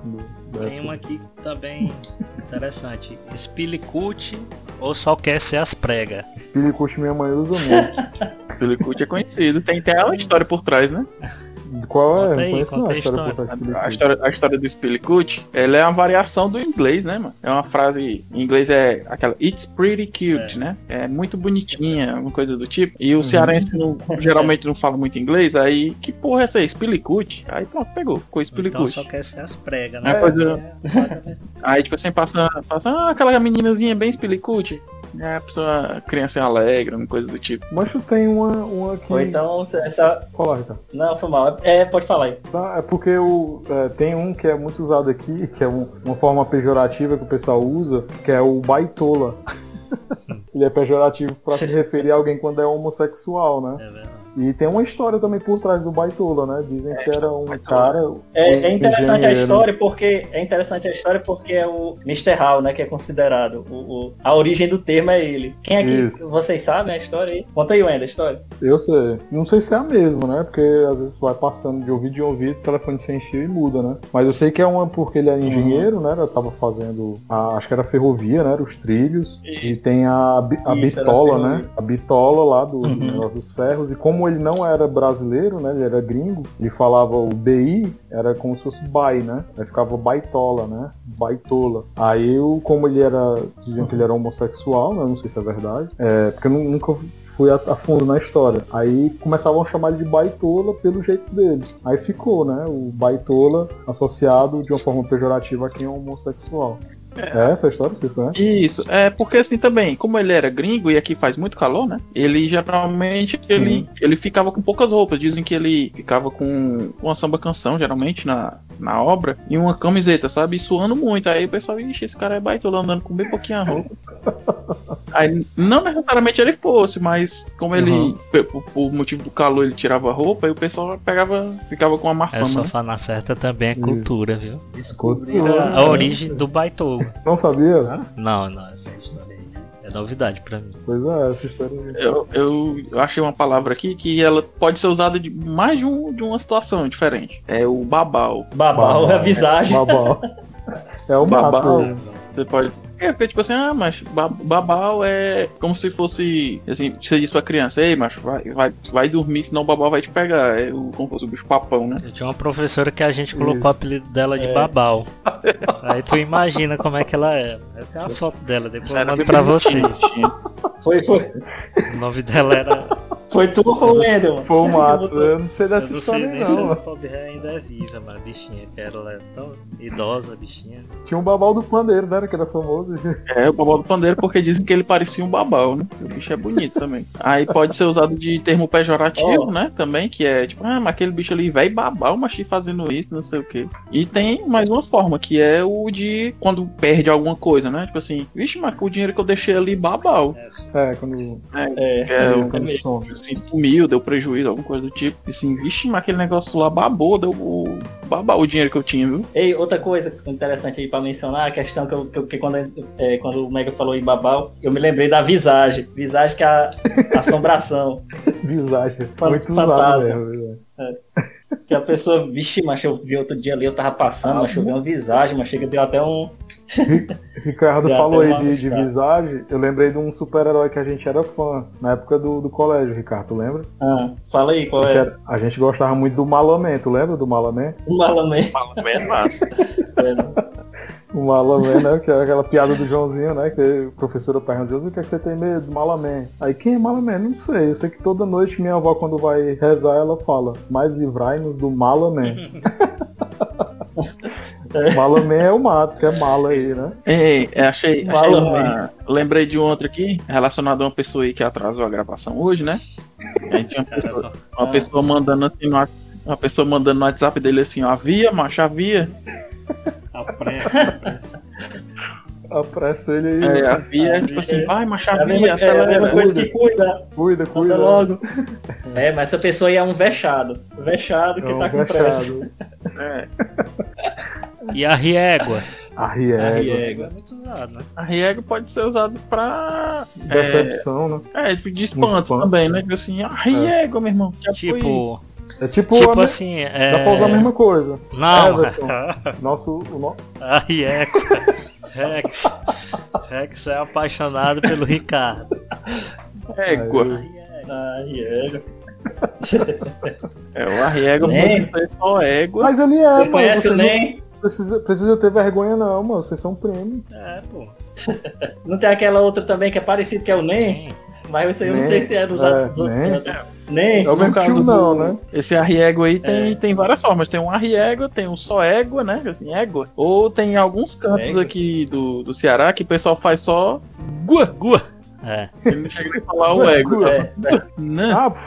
Tem uma aqui também interessante. Spilicut ou só quer ser as pregas? Spilicut minha mãe usa muito. Spilicut é conhecido. Tem até uma história por trás, né? Qual é? Conta Não aí, conheço não a a história história. A Spilicut. história, a história do Spilicut, ela é uma variação do inglês, né, mano? É uma frase em inglês é aquela It's pretty cute, É. né? É muito bonitinha, alguma coisa do tipo. E o cearense não- geralmente não fala muito inglês, aí que porra é essa aí? Spilicut? Aí pronto, pegou, ficou Então Spilicut. só quer ser as pregas, É, né? é. É, quase a mesma- Aí tipo assim, passa, passa ah, aquela meninazinha bem Spilicut. É, a pessoa, a criança é alegre, uma coisa do tipo. Mas tu tem uma, uma que. Ou então, essa. Fala, Ricardo. Não, foi mal. É, pode falar aí. Tá, é porque o, é, tem um que é muito usado aqui, que é um- uma forma pejorativa que o pessoal usa, que é o baitola. Ele é pejorativo pra se referir a alguém quando é homossexual, né? É verdade. E tem uma história também por trás do baitola, né? Dizem que era um Baitola. cara. É, um é interessante a engenheiro. história porque é interessante a história porque é o Mr. Hall, né, que é considerado o, o- a origem do termo é ele. Quem é que Isso. vocês sabem a história aí? Conta aí, Wenda, a história. Eu sei. Não sei se é a mesma, né? Porque às vezes vai passando de ouvido em ouvido, telefone sem fio e muda, né? Mas eu sei que é uma porque ele é engenheiro, né? Eu tava fazendo. a- acho que era ferrovia, né? Era os trilhos. E tem a, a Isso, bitola, né? A bitola lá do, Uhum. dos ferros. E como ele não era brasileiro, né? Ele era gringo, ele falava o BI, era como se fosse bai, né? Aí ficava baitola, né? Baitola. Aí eu, como ele era. Diziam que ele era homossexual, né? Não sei se é verdade. É, porque eu nu- nunca fui a, a fundo na história. Aí começavam a chamar ele de baitola pelo jeito deles. Aí ficou, né? O baitola associado de uma forma pejorativa a quem é homossexual. É essa a história? Vocês conhecem? Isso, é porque assim também, como ele era gringo e aqui faz muito calor, né? Ele geralmente ele, ele ficava com poucas roupas. Dizem que ele ficava com uma samba canção, geralmente, na, na obra, e uma camiseta, sabe? E suando muito. Aí o pessoal, ixi, esse cara é baitola andando com bem pouquinha roupa. Aí não necessariamente ele fosse, mas como ele, Uhum. por, por motivo do calor, ele tirava a roupa, aí o pessoal pegava, ficava com uma má Essa fama. né? fana certa também é Isso. cultura, viu? Cultura. A origem do baitola. Não sabia? Não, não, essa história aí é novidade pra mim. Pois é, essa história. Eu, eu, eu achei uma palavra aqui que ela pode ser usada de mais de, um, de uma situação diferente. É o babau. Babau, Babau. a visagem. Babau. É o aí. Você pode. É, porque tipo assim, ah, mas ba- babau é como se fosse. Assim, você diz pra criança, ei, macho, vai, vai, vai dormir, senão o babau vai te pegar. É o, como se fosse o bicho papão, né? Eu tinha uma professora que a gente colocou Isso. o apelido dela de É. Babal. Aí tu imagina como é que ela é. Eu tenho a foto dela, depois eu mando pra vocês. Foi, foi, O nome dela era. Foi tu ou foi o mano? Foi o mato. botou- Eu não sei Eu dessa não sei história nem se não. a pobre ré ainda é viva, mas a bichinha, que ela é tão idosa, a bichinha. Tinha um babau do pandeiro, né? Que era famoso. É, o babau do pandeiro, porque dizem que ele parecia um babau, né? O bicho é bonito também. Aí pode ser usado de termo pejorativo, Oh. né? Também, que é tipo, ah, mas aquele bicho ali, velho babau, mas fazendo isso, não sei o quê. E tem mais uma forma, que é o de quando perde alguma coisa, né? Tipo assim, vixe, mas o dinheiro que eu deixei ali, babau. É, quando. É, Que é um, quando mesmo. some. Assim, sumiu, deu prejuízo, alguma coisa do tipo. E assim, vixe, mas aquele negócio lá babou, deu o babau o dinheiro que eu tinha, viu? Ei, outra coisa interessante aí pra mencionar, a questão que, eu, que, que quando, é, quando o Mega falou em babau, eu me lembrei da visagem. Visagem que é a assombração. Visagem. Muito fantasma. mesmo. é. Que a pessoa, vixe, mas eu vi outro dia ali, eu tava passando, Ah, mas eu vi uma visagem, mas chega deu até um. Ricardo Já falou aí de, de visagem. Eu lembrei de um super-herói que a gente era fã na época do, do colégio, Ricardo. Tu lembra? Ah, fala aí, qual A gente, é? era- a gente gostava muito do Malaman. Tu lembra do Malaman? Um malamé. Fala, é massa. O Malaman, né? Que era aquela piada do Joãozinho, né? Que o professor pergunta, Joãozinho, o que, é que você tem medo? Malaman. Aí quem é Malaman? Não sei. Eu sei que toda noite minha avó, quando vai rezar, ela fala, mas livrai-nos do Malaman. Malaman é o Matos, que é mala aí, né? Ei, é, achei, achei uma, lembrei de um outro aqui, relacionado a uma pessoa aí que atrasou a gravação hoje, né? A gente tinha uma pessoa, uma pessoa mandando assim no, uma pessoa mandando no WhatsApp dele assim, ó, havia, macho, havia. A pressa, a pressa. Apressa ele aí. É, havia, Havia. tipo assim, vai, macho, É a mesma, havia, é a mesma acelera. coisa que cuida, Cuida, cuida. logo. É, mas essa pessoa aí é um vexado. Vexado que É um tá com pressa. vexado. É, E a riégua? A. É muito usado, né? a pode ser usado pra. Decepção, né? É, tipo, de espanto espanto. também, né? Tipo assim, a riega, meu irmão. já foi. Tipo, É tipo, Tipo a me- assim, é. dá pra usar a mesma coisa. Não, Everton. Nosso, o no... aí é. Rex. Rex é apaixonado pelo Ricardo. Égua. Ai, é. O pode ser só égua. Mas ele é, Você o não NEM? precisa, precisa ter vergonha não, mano. Vocês são primos. É, pô. Não tem aquela outra também que é parecido que é o NEM? Mas isso aí eu não sei se é dos, É, dos outros. Nem? É o mesmo caso não, do- né? Esse arriégua aí tem, É. tem várias formas. Tem um arriégua, tem um só égua, né? Assim, égua. Ou tem alguns cantos Égua. aqui do, do Ceará que o pessoal faz só gua. Gua. É. Ele não chega a falar o égua. É, Né? Ah, por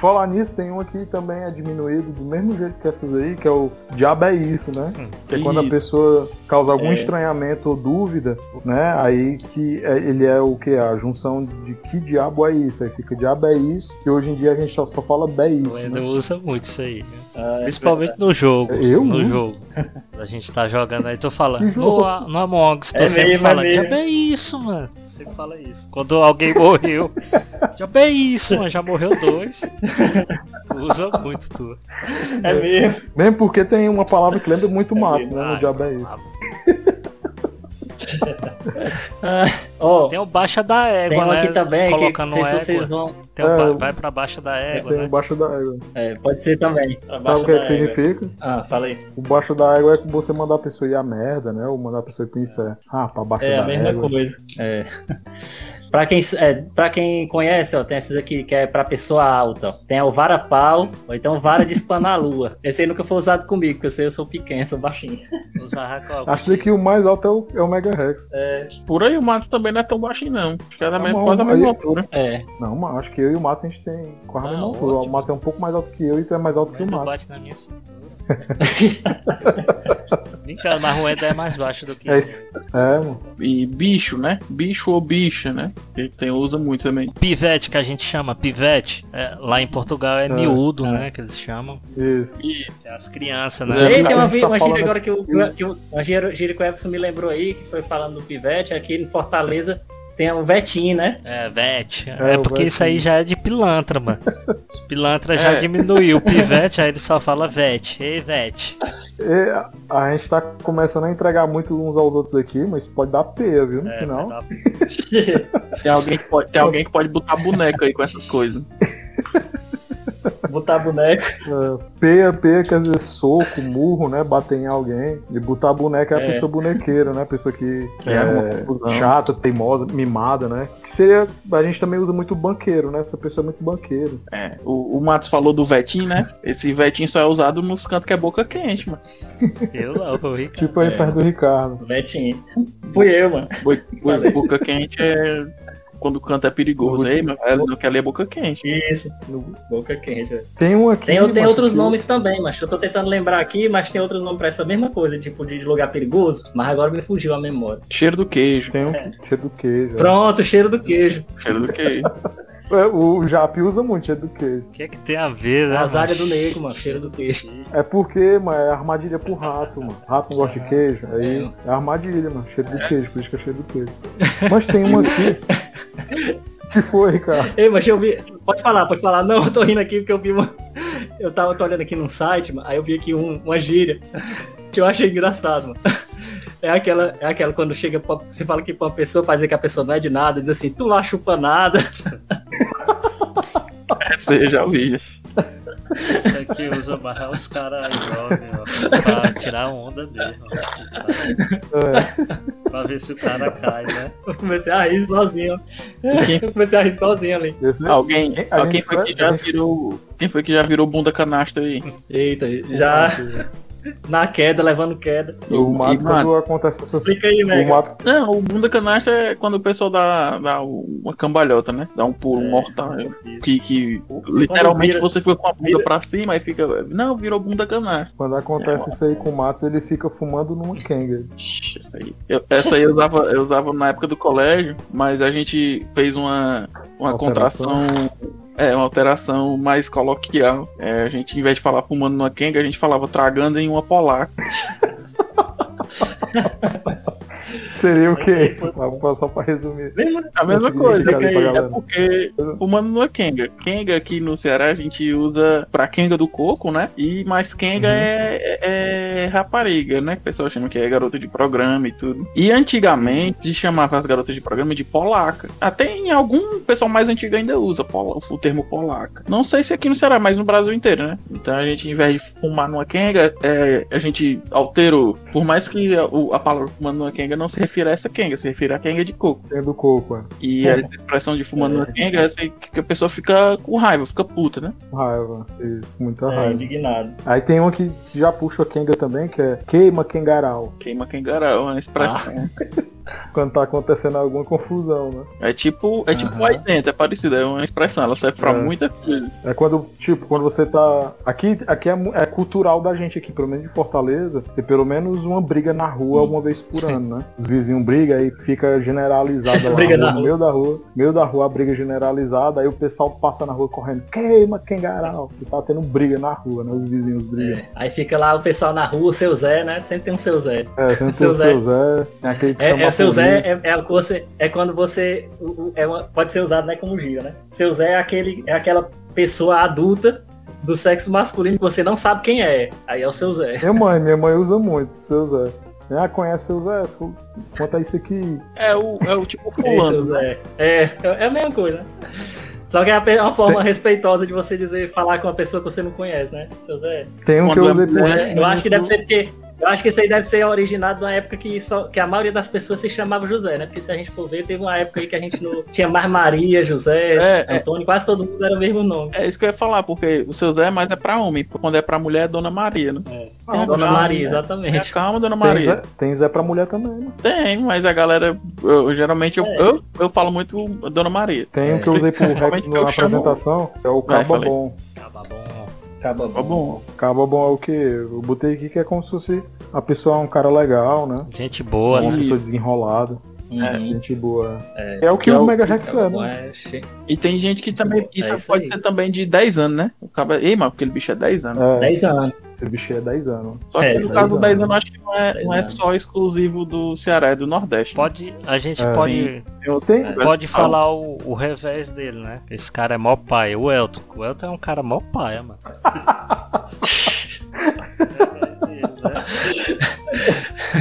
falar, nisso, tem um aqui também é diminuído do mesmo jeito que essas aí, que é o diabo é isso, né? Que é quando a pessoa causa algum É. estranhamento ou dúvida, né? Aí que é- ele é o que? A junção de que diabo é isso? Aí fica diabo é isso, que hoje em dia a gente só, só fala bé O isso. Ender Né? usa muito isso aí. né? Ah, é Principalmente no jogo. Eu no jogo. A gente tá jogando aí, tô falando. No, no Among Us, tô É sempre mesmo, é falando. mesmo. Já é isso, mano. Tu sempre fala isso. Quando alguém morreu. Já é isso, mano. Já morreu dois. Tu usa muito, tu. É mesmo. Mesmo porque tem uma palavra que lembra muito É mato, verdade. né? No diabo é isso. Ah, Ó, Tem o baixa da égua, tem um né? aqui também que não sei se égua. vocês vão. Tem o É, ba- vai pra baixa da égua, Tem né? o baixo da égua. É, pode ser também. Sabe o que, é que égua. significa? Ah, fala aí. O baixo da égua é que você mandar a pessoa ir à merda, né? Ou mandar a pessoa ir pro inferno. Ah, pra baixo É da a mesma égua. coisa. É. pra, quem, é, pra quem conhece, ó, tem esses aqui que é pra pessoa alta. ó. Tem o vara pau, ou então vara de espanar a lua. Esse aí nunca foi usado comigo, porque eu sei eu sou pequeno, sou baixinho. Usar qual? Que o mais alto é o, é o Mega Rex. Por aí o mato também não é tão baixinho, não. Acho que é mesma, bom, quase aí- mesma altura. É. Não, mas acho que eu e o Matos a gente tem quase a mesma altura. O Matos é um pouco mais alto que eu e tu é mais alto que o Não Matos. bate na minha cintura. Brincando, mas o Ender é mais baixo do que É isso. É, mano. E bicho, né? Bicho ou bicha, né? Que tem, usa muito também. Pivete, que a gente chama pivete, é, lá em Portugal é, miúdo, né? Que eles chamam. Isso. E Que é as crianças, É, né? Ei, tem a uma, vi- tá uma gíria agora que o, que o gíria, gíria que o Everson me lembrou aí, que foi falando do pivete, aqui em Fortaleza tem um vetinho, né? É, vete. É, É, o porque isso aí já é de pilantra, mano. Os pilantra já É. diminuiu o pivete, aí ele só fala vete. Ei, vete. E a- a gente tá começando a entregar muito uns aos outros aqui, mas pode dar peia, viu? No É, final. dar- tem alguém que pode, tem alguém que pode botar boneco aí com essas coisas. Botar boneco. É, peia, peia quer dizer soco, murro, né? Bater em alguém. E botar boneca é a É. pessoa bonequeira, né? A pessoa que, que É, é, uma confusão. chata, teimosa, mimada, né? Que seria. A gente também usa muito banqueiro, né? Essa pessoa é muito banqueiro. É, o, o Matos falou do vetinho, né? Esse vetinho só é usado nos cantos que é boca quente, mano. Eu não, o Ricardo. Tipo aí É. perto do Ricardo. Vetinho. Fui eu, mano. Bo- boca quente é quando o canto é perigoso. Ei, meu velho, não quer ler boca quente. Isso. Boca quente. velho. Tem um aqui. Tem, tem outros que- nomes também, mas eu tô tentando lembrar aqui, mas tem outros nomes pra essa mesma coisa, tipo de lugar perigoso, mas agora me fugiu a memória. Cheiro do queijo. Tem um cheiro do queijo. é. Pronto, cheiro do queijo. Cheiro do queijo. É, o Jap usa muito cheiro do queijo. O que é que tem a ver, né? As áreas do mano? negro, mano, cheiro do queijo. É porque, mano, é armadilha pro rato, mano. Rato não gosta de queijo. Aí é armadilha, mano. Cheiro do queijo, por isso que é cheiro do queijo. Mas tem um aqui. Que foi, cara? Ei, mas eu vi. Pode falar, pode falar. Não, eu tô rindo aqui porque eu vi uma. Eu tava tô olhando aqui num site, mano, aí eu vi aqui um- uma gíria que eu achei engraçado, mano. É aquela, é aquela quando chega pra, você fala que pra uma pessoa pra dizer que a pessoa não é de nada, diz assim, tu lá chupa nada. Essa aí eu já ouvi. Isso aqui usa barrar os caras jovens, ó. Pra tirar onda mesmo. ó. Pra ver se o cara cai, né? Eu comecei a rir sozinho. Eu comecei a rir sozinho ali. Alguém, alguém foi que já virou. Quem foi que já virou bunda canastra aí? Eita, já na queda, levando queda. O Matos, mano, quando acontece essas. Explica aí, O né? Matos. Não, o bunda canastra é quando o pessoal dá, dá uma cambalhota, né? Dá um pulo É. mortal. Que, que literalmente vira- você fica com a bunda vira- pra cima e fica. Não, virou bunda canastra. Quando acontece isso aí com o Matos, ele fica fumando numa Kenga. Essa aí, eu, essa aí eu, usava, eu usava na época do colégio, mas a gente fez uma, uma Alteração. contração. É, uma alteração mais coloquial. É, a gente, em vez de falar fumando numa Kenga, a gente falava tragando em uma polar. Seria o quê? Vamos Só pra resumir. A mesma coisa, pra é porque fumando não é Kenga. Kenga aqui no Ceará a gente usa pra Kenga do coco, né? E mais Kenga Uhum. é, é rapariga, né? Que o pessoal chama que é garota de programa e tudo. E antigamente se chamava as garotas de programa de polaca. Até em algum pessoal mais antigo ainda usa pola- o termo polaca. Não sei se aqui no Ceará, mas no Brasil inteiro, né? Então a gente, em vez de fumar numa Kenga, é, a gente alterou. Por mais que a, o- a palavra fumando numa Kenga não se refira a essa Kenga, se refira a Kenga de coco. Tem do coco, é. E a expressão de fumando na quenga é assim que a pessoa fica com raiva, fica puta, né? Raiva. Isso, muita É, raiva. indignado. Aí tem uma que já puxa a Kenga também, que é queima Kengarau. Queima quengará, é uma expressão. Quando tá acontecendo alguma confusão, né? É tipo, é tipo Aham. aí dentro, é parecido, é uma expressão, ela serve pra É. muita coisa. É quando, tipo, quando você tá. Aqui, aqui é, é cultural da gente aqui, pelo menos de Fortaleza, ter pelo menos uma briga na rua uma vez por ano, né? Os vizinhos brigam aí fica generalizada lá Briga no na rua. meio da rua. Meio da rua a briga generalizada, aí o pessoal passa na rua correndo, queima Kengarau. E tá tendo briga na rua, né? Os vizinhos brigam. É, Aí fica lá o pessoal na rua, o seu Zé, né? Sempre tem um seu Zé. É, sempre tem o seu Zé, tem aquele que É, chama é seu Zé, é, é, que você, é quando você. é uma- pode ser usado né, como gira, né? Seu Zé é, aquele, é aquela pessoa adulta do sexo masculino que você não sabe quem é. Aí é o seu Zé. Minha mãe, minha mãe usa muito, seu Zé. Ah, conhece seu Zé? Conta isso aqui. É o, é o tipo É, seu fulano. Zé. É, é é a mesma coisa. Só que é uma- uma forma respeitosa de você dizer, falar com uma pessoa que você não conhece, né? Seu Zé. Tem um que Quando eu é usei É, eu acho que deve ser porque. Eu acho que isso aí deve ser originado na época que, só, que a maioria das pessoas se chamava José, né? Porque se a gente for ver, teve uma época aí que a gente não tinha mais Maria, José, É, é. Antônio, quase todo mundo era o mesmo nome. É isso que eu ia falar, porque o seu Zé é mais é pra homem, quando é pra mulher é Dona Maria, né? Ah, Dona calma, Maria, né? exatamente. Calma, Dona Tem Maria. Zé, tem Zé pra mulher também, né? Tem, mas a galera, eu, geralmente eu, É. eu, eu falo muito Dona Maria. Tem um que eu usei pro Rex na eu chamo- apresentação, é o Caba. Bom. Acaba bom. Acaba Tá bom. Caba Bom é o que? Eu botei aqui que é como se fosse a pessoa é um cara legal, né? Gente boa, Uma né? pessoa desenrolada, Uhum. gente boa. É. É, o que É o o- Mega Rex é, né? é, E tem gente que também. É Isso, isso pode aí. ser também de 10 anos, né? O cara, Ei, mano, aquele bicho é 10 anos. É, 10 anos. esse bicho é 10 anos. Só que É, no caso aí, do 10 mano. anos, acho que não é, não é só exclusivo do Ceará, é do Nordeste. Pode, a gente É. pode, Tem, pode falar o, o revés dele, né? Esse cara é mó pai, o Elton. O Elton é um cara mó pai, mano. O revés dele, né?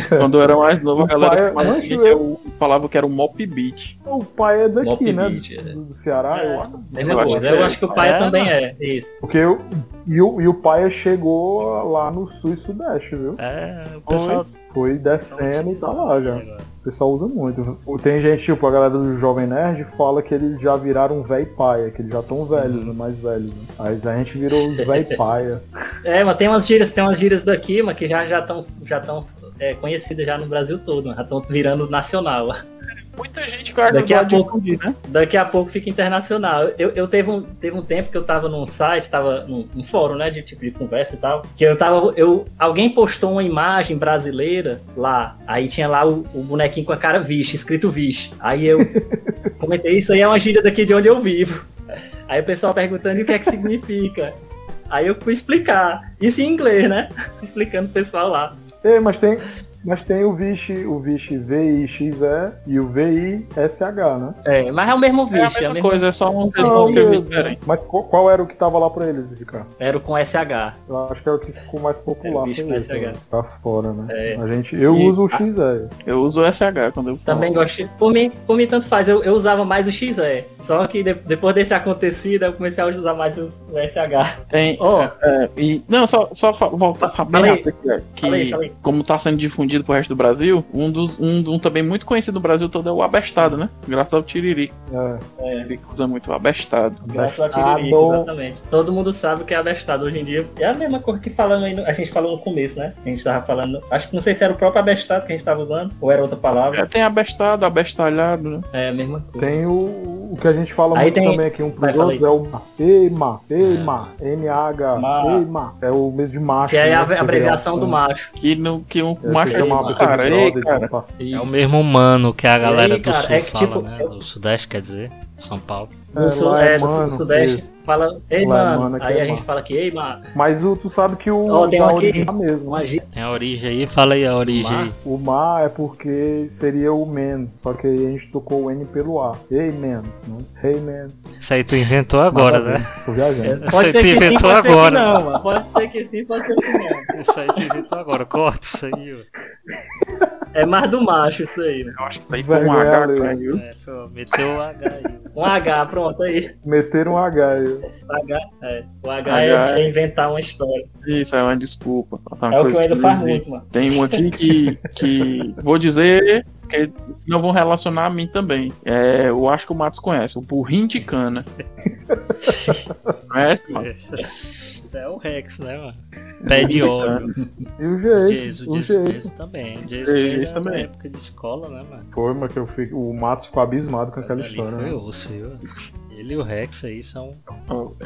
Quando eu era mais novo, a galera pai é- falava, Mancho, que eu- eu falava que era o Mop Beat. o pai é daqui, Mop né? Beat, é. Do, Ceará, eu acho. É Eu acho coisa. que Eu é. acho que o pai É, também mano. é. Isso. Porque eu, e, o, e o pai chegou lá no sul e sudeste, viu? É, o pessoal. Foi descendo e tá lá já. O pessoal usa muito. Tem gente, tipo, a galera do Jovem Nerd fala que eles já viraram velho paia, que eles já estão velhos, né? mais velhos. Né? Mas a gente virou os velho paia. É, mas tem umas gírias, tem umas gírias daqui, mas que já já estão já tão, é, conhecidas já no Brasil todo, mas já estão virando nacional. Muita gente acho Daqui a de pouco- confundir, né? Daqui a pouco fica internacional. Eu, eu teve, um, teve um tempo que eu tava num site, tava num, num fórum, né, de tipo de conversa e tal, que eu tava, eu, alguém postou uma imagem brasileira lá, aí tinha lá o, o bonequinho com a cara Vixe, escrito Vixe. Aí eu comentei, isso aí é uma gíria daqui de onde eu vivo. Aí o pessoal perguntando o que é que significa. Aí eu fui explicar, isso em inglês, né, explicando pro pessoal lá. Ei, mas tem, mas tem o Vixe, o Vixe VIXE e o VISH, né? É, mas é o mesmo É a Vixe, é, mesma o mesmo, coisa, é só um mesmo. diferente. Mas qual, qual era o que tava lá pra eles, Ricardo? era o com SH. Eu acho que é o que ficou mais popular É, com SH. né? Pra fora, né? É. A gente, eu E- uso o XE. Eu uso o SH quando eu falo. Também gosto. Por mim, por mim tanto faz. Eu, eu usava mais o XE. Só que de- depois desse acontecido, eu comecei a usar mais os- o SH. Tem, Ó, é, e, não, só, só voltar bem rápido aqui, é, que como tá sendo difundido pro resto do Brasil, um dos um, um também muito conhecido no Brasil todo é o abestado, né? Graças ao Tiriri. É. Ele usa muito o abestado. Graças ao. Tiririca, exatamente. Todo mundo sabe o que é abestado hoje em dia. É a mesma coisa que falando aí, no- a gente falou no começo, né? A gente tava falando. Acho que não sei se era o próprio abestado que a gente tava usando, ou era outra É, palavra. tem abestado, abestalhado, né? É a mesma coisa. Tem o, o que a gente fala Aí muito tem- também aqui um pros Vai, outros, é o EIMA, EIMA, M-A-H, Ma. EIMA. É o mesmo de macho. Que é né, a você abreviação vê do macho. Que, no, que um É, macho uma pessoa cara, de brother, cara. É o mesmo mano que a galera aí, do cara, sul é que, fala, tipo, né? eu- Do sudeste, quer dizer. São Paulo. No É, sul, lá é, é do sul- mano, sudeste, isso. fala, ei Lá é mano, mano, aqui aí é a gente mano. fala que, ei mano, Mas o, tu sabe que o Ó, tem um aqui. origem é a mesma. uma. Tem a origem aí, fala aí a origem Mar. aí. O mar é porque seria o man, só que aí a gente tocou o N pelo A. Hey man? Hey man. Isso aí tu inventou agora, né? Tô viajando. Pode aí ser tu que sim, inventou pode ser agora. que não, mano. Pode ser que sim, pode ser que não. Isso aí tu inventou agora. Corta isso aí, ó. É mais do macho isso aí, né? Eu acho que isso aí foi um H, viu? É, só meteu o H aí. Um H, pronto aí. Meteram um H aí. H, é. O H, H é, é inventar uma história. Isso é uma desculpa. Uma É o que o eu faz ia dizer. muito, mano. Tem um aqui que, que vou dizer que não vão relacionar a mim também. É, eu acho que o Matos conhece, o burrinho de cana. Conhece, mano? Isso é o Rex, né, mano? Pé de óleo. E o Jesus, o. Jesus também. Veio da- da também. época de escola, né, mano? Foi, mas que eu fico, o Matos ficou abismado com aquela história. foi né? osso, viu? Ele e o Rex aí são.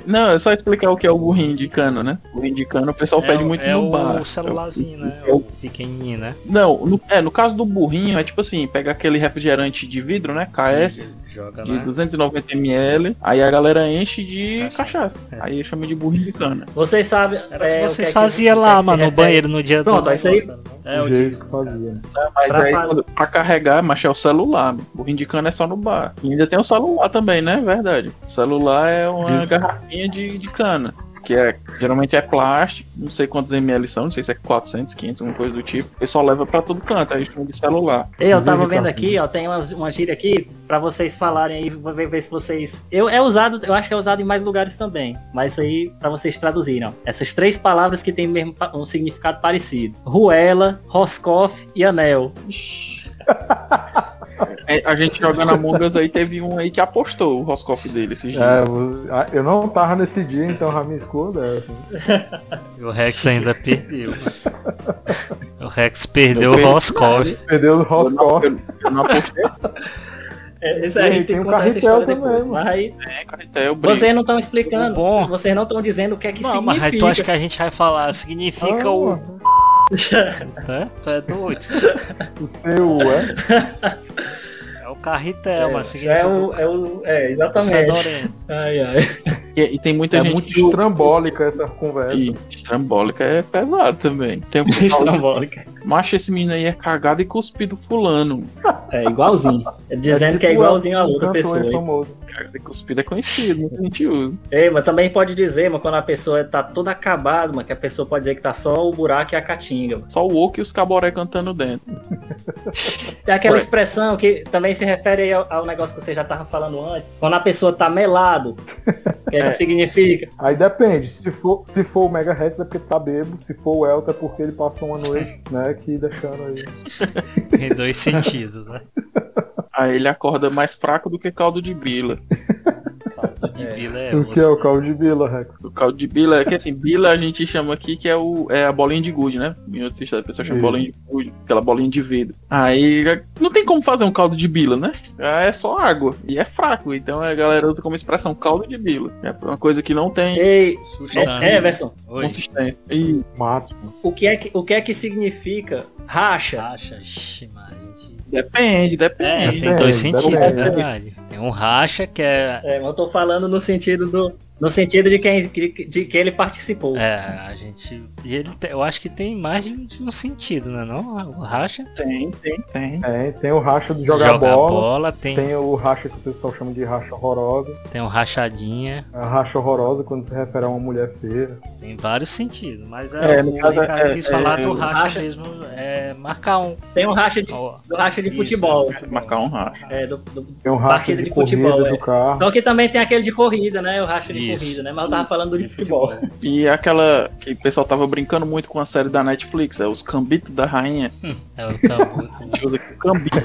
Não, é só explicar o que é o burrinho de cana, né? O burrinho de cana o pessoal pede é, muito é no o bar. celularzinho, né? É o- O pequenininho, né? Não, no, é, no caso do burrinho é tipo assim, pega aquele refrigerante de vidro, né? KS, Ele Joga de lá. 290ml, aí a galera enche de Cachaça. cachaça. É. Aí chama de burrinho de cana. Vocês sabem. Era é, vocês é que- faziam que lá, que mano, no refere- banheiro no dia Pronto, do isso aí- não? É o o Geis disco. que fazia. Mas Pra aí, falar- quando- pra carregar, mas é o celular. O burrinho de cana é só no bar. E ainda tem o celular também, né? Verdade. O celular é uma Isso. garrafinha de, de cana. Que é, geralmente é plástico, não sei quantos ml são, não sei se é 400, 500, alguma coisa do tipo. O pessoal leva pra todo canto, aí chama de celular. Eu tava Inclusive, vendo tá. aqui, ó, tem umas, uma gíria aqui pra vocês falarem aí, vou ver, ver se vocês. Eu é usado, eu acho que é usado em mais lugares também, mas isso aí pra vocês traduzirem, ó. Essas três palavras que tem mesmo um significado parecido: Ruela, Roscoff e Anel. É, A gente jogando Among Us aí, teve um aí que apostou o Roscoff dele esses dias. É, eu- ah, eu não tava nesse dia, então já me escuda dessa. E o Rex ainda perdeu. O Rex perdeu Eu o. Roscoff. Perdeu o Roscoff. eu, eu não apostei, É, isso aí tem, tem que o contar essa carretel história também, depois. Mas aí, briga. vocês não estão explicando, Bom. vocês não estão dizendo o que é que Não, mas significa. aí tu acha que a gente vai falar significa Ah, o. Tá? Tu é doido. O seu, é? É o carretel, É, significa é o, é o. É, exatamente. Ai, ai. E, e tem muita É gente muito estrambólica essa conversa. E estrambólica é pesado também. Tem um Estrambólica. Macho, esse menino aí é cagado e cuspido fulano. É igualzinho. Ele dizendo que é tipo igualzinho a outra cantor pessoa. famoso. Cagado e cuspido é conhecido, muita gente usa. Ei, mas também pode dizer, mas quando a pessoa tá toda acabada, mas que a pessoa pode dizer que tá só o buraco e a caatinga. mano. Só o oco e os caboré cantando dentro. Tem aquela Ué. expressão que também se refere aí ao, ao negócio que você já tava falando antes. Quando a pessoa tá melado, o que, é É. que significa? Aí depende, se for, se for o Megahertz é porque tá bebo, se for o Elta é porque ele passou uma noite, né, aqui deixando aí. Tem dois sentidos, né? Aí ele acorda mais fraco do que caldo de bila. De bila é o que é o caldo de Bila, Rex? O caldo de bila é que assim, bila a gente chama aqui que é, o, é a bolinha de gude, né? Em outros estados a pessoa chama Isso. bolinha de gude, aquela bolinha de vidro. Aí não tem como fazer um caldo de bila, né? É só água. E é fraco. Então a galera usa como expressão caldo de bila. É uma coisa que não tem Ei, Substância. é, Everson, Oi. consistência. E Matos, pô. o que, é que, o que é que significa racha? Racha, ixi, gente. depende, É, depende. tem dois depende, sentidos, é depende. verdade. Tem um racha que é. É, mas eu tô falando no sentido do. No sentido de quem de que ele participou. É, a gente. E ele te- eu acho que tem mais de, um sentido, né? Não? O racha. Tem, tem, tem. É, tem o racha de jogar jogar bola, tem, tem, tem o racha que o pessoal chama de racha horrorosa. o rachadinha. A racha horrorosa quando se refere a uma mulher feia. Tem vários sentidos. Mas é, É, no caso, é- quis falar é, do o racha, racha- mesmo. É marcar um. Tem um racha de, Ó, do racha de Isso. futebol. Marcar um racha. É, do, do- Tem o racha Partida de, de corrida futebol, do é. carro. Só que também tem aquele de corrida, né? O racha de Isso. corrida, né? Mas eu tava falando do de futebol. E aquela que o pessoal tava brincando muito com a série da Netflix, é os cambitos da rainha. é o tabu. A gente usa aqui o cambito.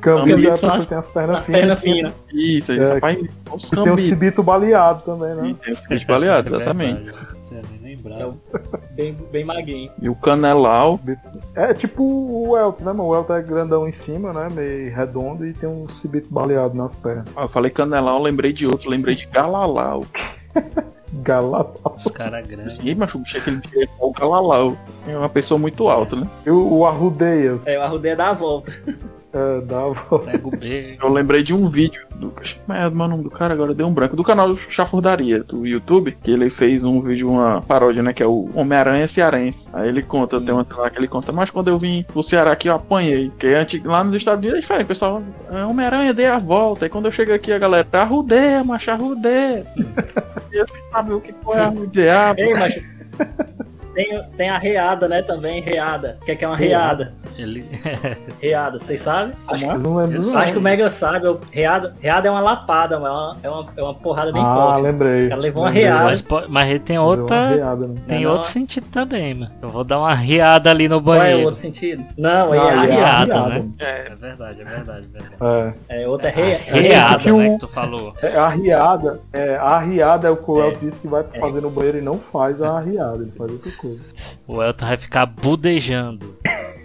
Câmbio Câmbio é a tem as pernas Nas finas. pernas finas. Isso, aí, É, rapaz, os E tem o cambitos. cibito baleado também, né? E tem os cambitos baleados, É exatamente. Verdade. Você nem É lembrava. o- Bem, bem magrinho. E o canelau, É tipo o Elton, né, mano? O Elton é grandão em cima, né? Meio redondo e tem um cibito baleado nas pernas. Ah, eu falei canelau, lembrei de outro, lembrei de galalau. Galatão. Os caras grandes. Ninguém machuca o bicho aquele dia, é o galalau. É uma pessoa muito alta, né? E o, o Arrudeia, É, o arrudeia dá a volta. é, dava. Pega o B. Eu lembrei de um vídeo do. É o nome do cara agora? Deu um branco. Do canal Chafurdaria, do YouTube, que ele fez um vídeo, uma paródia, né? Que é o Homem-Aranha Cearense. Aí ele conta, tem uma lá que ele conta, mas quando eu vim pro Ceará aqui eu apanhei. Porque antes, lá nos Estados Unidos é diferente, pessoal. "Ah, Homem-Aranha dei a volta. Aí quando eu chego aqui a galera tá arrudeia, macho, arrudeia. E eu sem saber o que foi arrudear. Ei, mas tem, tem a reada, né, também, reada. O que é que é uma reada? Ele. Reada, vocês sabem? Acho, Eu não lembro não. acho que o Mega sabe. o- Reada, reada é uma lapada, mas é uma, é uma, é uma porrada bem Ah, forte. lembrei. Ela levou uma Lembrei. reada. Mas, mas ele tem uma outra. reada, né? Tem Não, não. outro sentido também, mano. Eu vou dar uma riada ali no Qual é o banheiro. outro sentido? Não, Ah, é a e é a riada, riada. né? É, É verdade, é verdade, é verdade. É. É, outra é rea. Riada, porque né, um- que tu falou. É, a riada, é, a riada é o que o É. El disse que vai fazer no banheiro e não faz a riada, ele faz outra coisa. O Elton vai ficar budejando.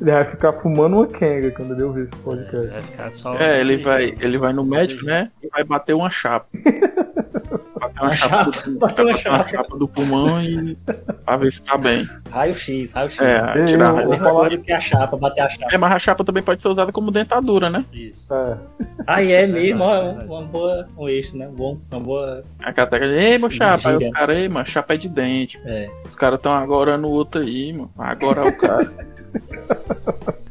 Ele vai ficar fumando uma kenga quando ele ouvir esse Ele podcast. vai ficar só. É, ele vai, ele vai no médico, né? E vai bater uma chapa. Bater uma Uma chapa, chapa, do, bater uma chapa. do pulmão e pra ver se tá bem. Raio X, raio X. É, Eu- tirar a eu- coisa que a chapa, bater a chapa. É, mas a chapa também pode ser usada como dentadura, né? Isso. É. Aí é mesmo, ó, verdade. uma boa, um eixo, né? Bom, uma boa. Técnica de, ei, meu chapa, aí o cara, ei, mano, chapa é de dente. É. Os caras tão agora no outro aí, mano. Agora é o cara.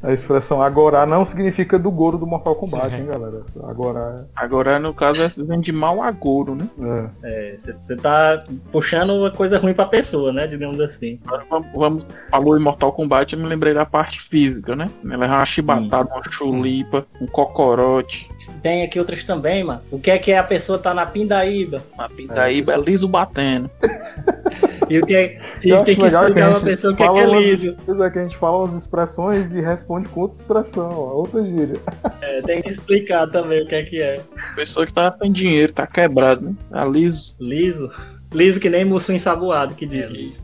A expressão agora não significa do Goro do Mortal Kombat, hein, galera? Agora Agora, no caso, é vem de mal a gouro, né? é. Você tá puxando uma coisa ruim pra pessoa, né? Digamos assim. Agora vamos, vamos falou em Mortal Kombat, eu me lembrei da parte física, né? Levar uma chibatada, uma chulipa, um cocorote, Tem aqui outras também, mano. O que é que é a pessoa tá na pindaíba? uma pindaíba, é, liso batendo. E o que é. E Eu tem acho que que explicar a pra gente pessoa o que é que é liso. Pois é, que a gente fala umas expressões e responde com outra expressão, ó, outra gíria. É, tem que explicar também o que é que é. Pessoa que tá sem dinheiro, tá quebrado, né? Tá liso. Liso. Liso que nem mussum ensaboado que É, diz.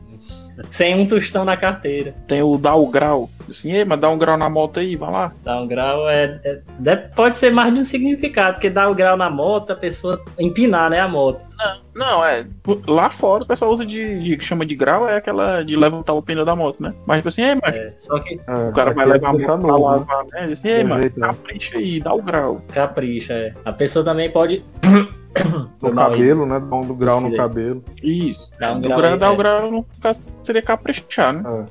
Sem um tostão na carteira. Tem o dar o grau. Assim, ei, mas dá um grau na moto aí, vai lá. Dar um grau é, é- pode ser mais de um significado, porque dar o grau na moto, a pessoa empinar, né, a moto. Não, é. Lá fora o pessoal usa de, de que chama de grau, é aquela de levantar o pneu da moto, né? Mas tipo assim, ei, mas É, só que É, o cara vai é levar a moto pra novo, né? lavar, né? Ele Diz assim, ei, mano, Perfeito, capricha aí, dá o grau. capricha, é. A pessoa também pode No mal aí. cabelo, né? Dá um do grau no cabelo. Isso. Dá um Do grau grau, aí, dar o é. grau não fica- seria caprichar, né?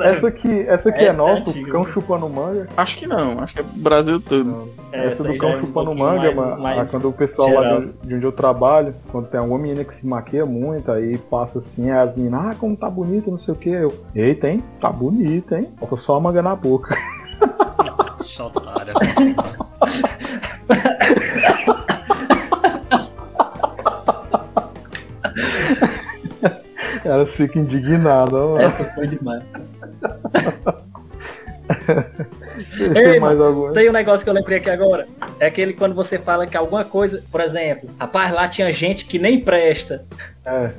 Essa aqui, essa aqui é, Essa é nossa, antiga, o cão né? chupando manga. Acho que não, acho que é Brasil todo. É, essa do aí cão é um chupando pouquinho manga, mais- mano. mais ah, quando o pessoal lá geral. de, de onde eu trabalho, quando tem alguma menina que se maquia muito, aí passa assim, aí as meninas, ah, como tá bonita, não sei o que. Eu, eita, hein? Tá bonita, hein? Falta só a manga na boca. Chotária. Ela fica indignada, ó. Essa foi demais. Ei, alguma? Tem um negócio que eu lembrei aqui agora. É aquele quando você fala que alguma coisa, por exemplo, rapaz, lá tinha gente que nem presta. É,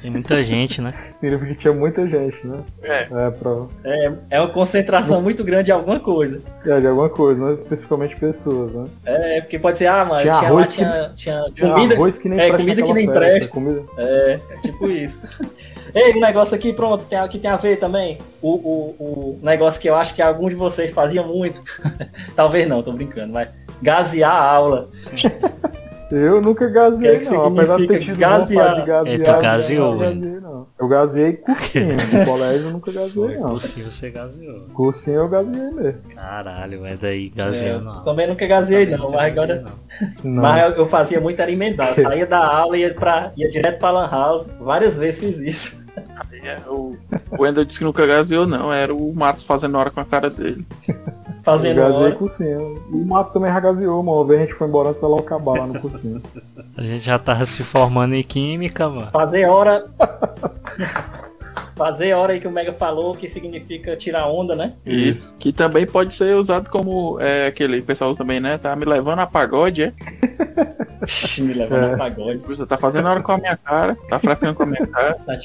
Tem muita gente, né? significa que tinha muita gente, né? É. É, pra... É, é uma concentração muito grande de alguma coisa. é de alguma coisa, não especificamente pessoas, né? É, porque pode ser, ah, mano, Tinha tinha, lá, arroz que- tinha, tinha Tinha comida. arroz que nem é, presta comida que nem festa, presta. Comida... É, é tipo isso. Ei, um negócio aqui, pronto, tem, que tem a ver também. O, o, o negócio que eu acho que alguns de vocês faziam muito. Talvez não, tô brincando, mas gasear a aula. Eu nunca O que é que não. Apesar de ter tido gazear? vontade de gazear. É, tu eu gazeou, não não. Eu gazeei cursinho. No colégio eu nunca gazeei, Foi não. possível você gaseou. Cursinho eu gazeei mesmo. Caralho, mas daí É, gaseou não. também nunca gaseei Também não, nunca mas gaseei, agora. não. Não. Mas eu, fazia muito era emendar. Eu saía da aula e ia, pra, ia direto pra Lan House. Várias vezes fiz isso. É, o, Wendel disse que nunca gaseou, não. Era o Matos fazendo hora com a cara dele. Fazendo gazeei hora. cursinho. E o Matos também já gazeou, mano. Uma vez a gente foi embora sei lá o acabar lá no cursinho. A gente já tava se formando em química, mano. Fazer hora. Fazer hora aí que o Mega falou, que significa tirar onda, né? Isso. Que também pode ser usado como é, aquele pessoal também, né? Tá me levando a pagode, é? Me levando É. a pagode. Você tá fazendo hora com a minha cara, tá frescando com a minha cara. Tá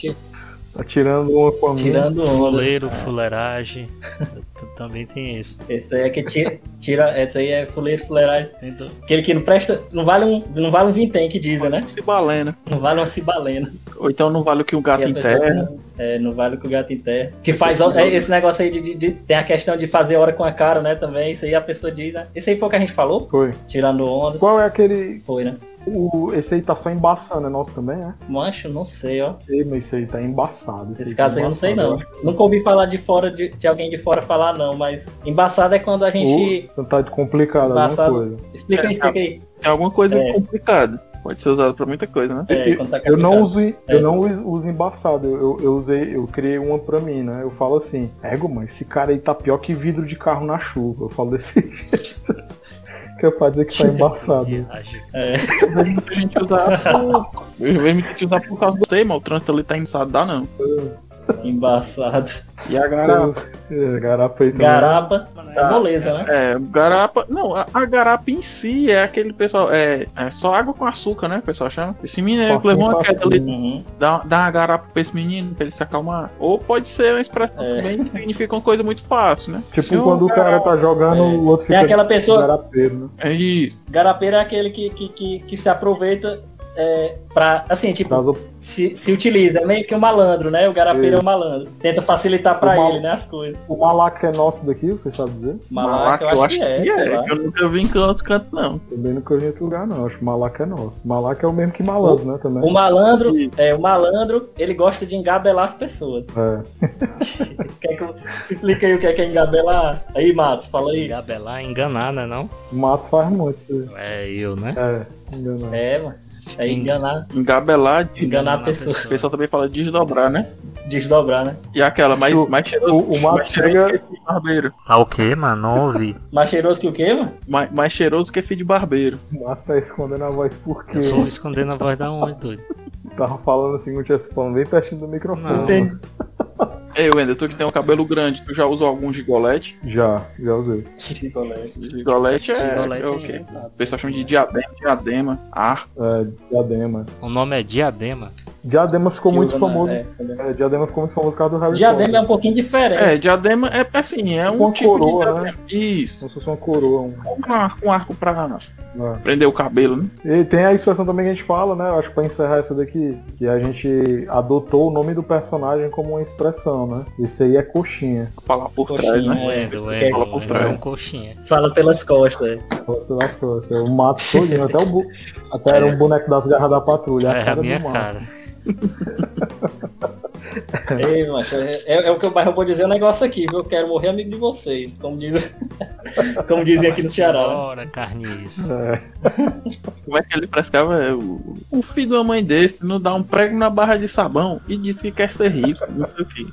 Tá tirando uma com a tirando onda. Fuleiro, fuleiragem. T- Também tem isso. Esse aí é que tira, Tira, essa aí é fuleiro, fuleiragem. Tem do- Aquele que não presta, não vale um, não vale um vintém que dizem, né? Se balena. Não vale uma cibalena. Ou então não vale o que um gato enterra. não- É, não vale o que o gato enterra. Que faz é, esse negócio aí de, de- de- Tem a questão de fazer hora com a cara, né? Também. Isso aí a pessoa diz, né? Esse aí foi o que a gente falou? Foi. Tirando onda. Qual é aquele. Foi, né? O, esse aí tá só embaçando, é nosso também, né? Mancho, não sei, ó. Ei, mas esse aí tá embaçado. Esse tá caso aí eu não sei não. Nunca ouvi falar de fora de, de alguém de fora falar não, mas embaçado é quando a gente. Ou tá de complicado alguma Embaçado. coisa. Explica aí, É, explica aí. É alguma coisa É. complicada. Pode ser usado pra muita coisa, né? É, quando tá Eu não uso, É. eu não uso embaçado, eu, eu, eu usei, eu criei uma pra mim, né? Eu falo assim, ego, mano, esse cara aí tá pior que vidro de carro na chuva. Eu falo desse jeito. Que é pra dizer que tá embaçado. É, Eu vejo muita gente usar por... Eu gente usar por causa do tema, o trânsito ali tá embaçado, dá não. Embaçado. E a garapa? É, garapa aí também. Garapa é moleza, né? É, garapa. Não, a, a garapa em si é aquele pessoal. É, é só água com açúcar, né? O pessoal chama. Esse menino Facinho, levou uma queda ali. Uhum. Dá, dá uma garapa pra esse menino pra ele se acalmar. Ou pode ser uma expressão É. também que significa uma coisa muito fácil, né? Tipo Se quando o cara tá jogando, É. o outro fica aquela pessoa, garapeiro, né? É isso. garapeiro é aquele que, que, que, que se aproveita é, pra, assim, tipo, se, se utiliza, é meio que um malandro, né? O garapeiro é um malandro. Tenta facilitar pra O mal- ele, né, as coisas. O malaco é nosso daqui, você sabe dizer? Malaco, eu acho que é, sei lá. que eu nunca vi em outro canto, não. Também nunca vi em outro lugar, não. Acho que malaco é nosso. Malaco é o mesmo que malandro, né? Também. O malandro, é, o malandro, ele gosta de engabelar as pessoas. É. Quer que eu... Se explica aí o que é, que é engabelar. Aí, Matos, fala aí. Gabelar, enganar, né não? O Matos faz muito isso aí. É eu, né? É, enganado. É, mano. É enganar, Engabelar, de... enganar a Enganar a pessoa. o pessoal também fala desdobrar, né? Desdobrar, né? E aquela mais, O- mais cheiroso. o- o mais cheiroso chega- que filho de barbeiro. Tá o quê, mano? Não ouvi. Mais cheiroso que o quê, mano? Mais, mais cheiroso que filho de barbeiro. O Matos tá escondendo a voz porque Eu tô escondendo a voz da onde, doido? tava falando assim, não tinha falando bem pertinho do microfone. Não. Ei, Wender, tu que tem um cabelo grande, tu já usou algum gigolete? Já, já usei. Gigolete é, Gigolete é o quê? O pessoal chama de diadema, diadema, ar. É, diadema. O nome é Diadema. Diadema ficou Que muito famoso. é, é. É, diadema ficou muito famoso por causa do Harry Diadema é Potter. um pouquinho diferente. É, diadema é assim, é um Uma tipo coroa, de né? Isso. Como se fosse uma coroa. Um, Um arco, um arco pra é. prender o cabelo, né? E tem a expressão também que a gente fala, né? Eu acho que pra encerrar essa daqui, que a gente adotou o nome do personagem como uma expressão, né? Esse aí é coxinha. Falar por Coxinha, trás, né? É, porque Wendel, fala por Wendel é trás. um coxinha. Fala pelas costas. é. Fala Pelas costas. Eu mato todinho, até o bu... até era um boneco das garras da patrulha. A É a cara minha do mato. cara. Ei, macho, é, é- é o que eu, mas eu vou dizer um negócio aqui, viu? Eu quero morrer amigo de vocês, como, diz, como dizem aqui no Ceará. né? Bora, carniça. É. Como é que ele frescava? É, o, o filho de uma mãe desse não dá um prego na barra de sabão e diz que quer ser rico, não sei o que.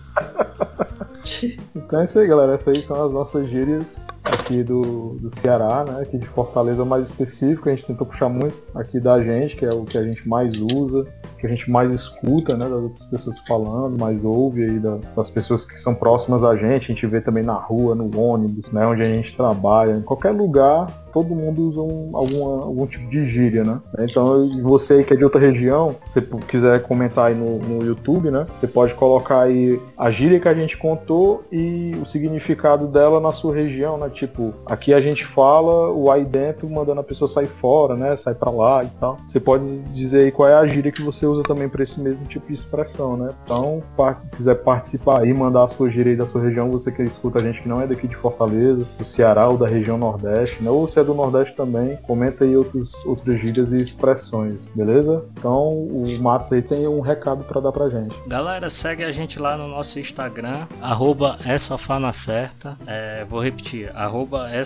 Então é isso aí, galera. Essas aí são as nossas gírias aqui do, do Ceará, né? Aqui de Fortaleza mais específico. A gente tentou puxar muito aqui da gente, que é o que a gente mais usa, que a gente mais escuta, né? Das outras pessoas falando, mais ouve aí da- das pessoas que são próximas a gente. A gente vê também na rua, no ônibus, né? Onde a gente trabalha, em qualquer lugar. Todo mundo usa um, alguma, algum tipo de gíria, né? Então, você que é de outra região, se quiser comentar aí no, no YouTube, né? Você pode colocar aí a gíria que a gente contou e o significado dela na sua região, né? Tipo, aqui a gente fala o aí dentro mandando a pessoa sair fora, né? Sai pra lá e tal. Você pode dizer aí qual é a gíria que você usa também para esse mesmo tipo de expressão, né? Então, pa- quiser participar aí, mandar a sua gíria aí da sua região, você que escuta a gente que não é daqui de Fortaleza, do Ceará ou da região Nordeste, né? Ou se é do Nordeste também, comenta aí outros, outras gírias e expressões, beleza? Então, o Matos aí tem um recado para dar pra gente. Galera, segue a gente lá no nosso Instagram, arroba é certa. É, vou repetir, arroba é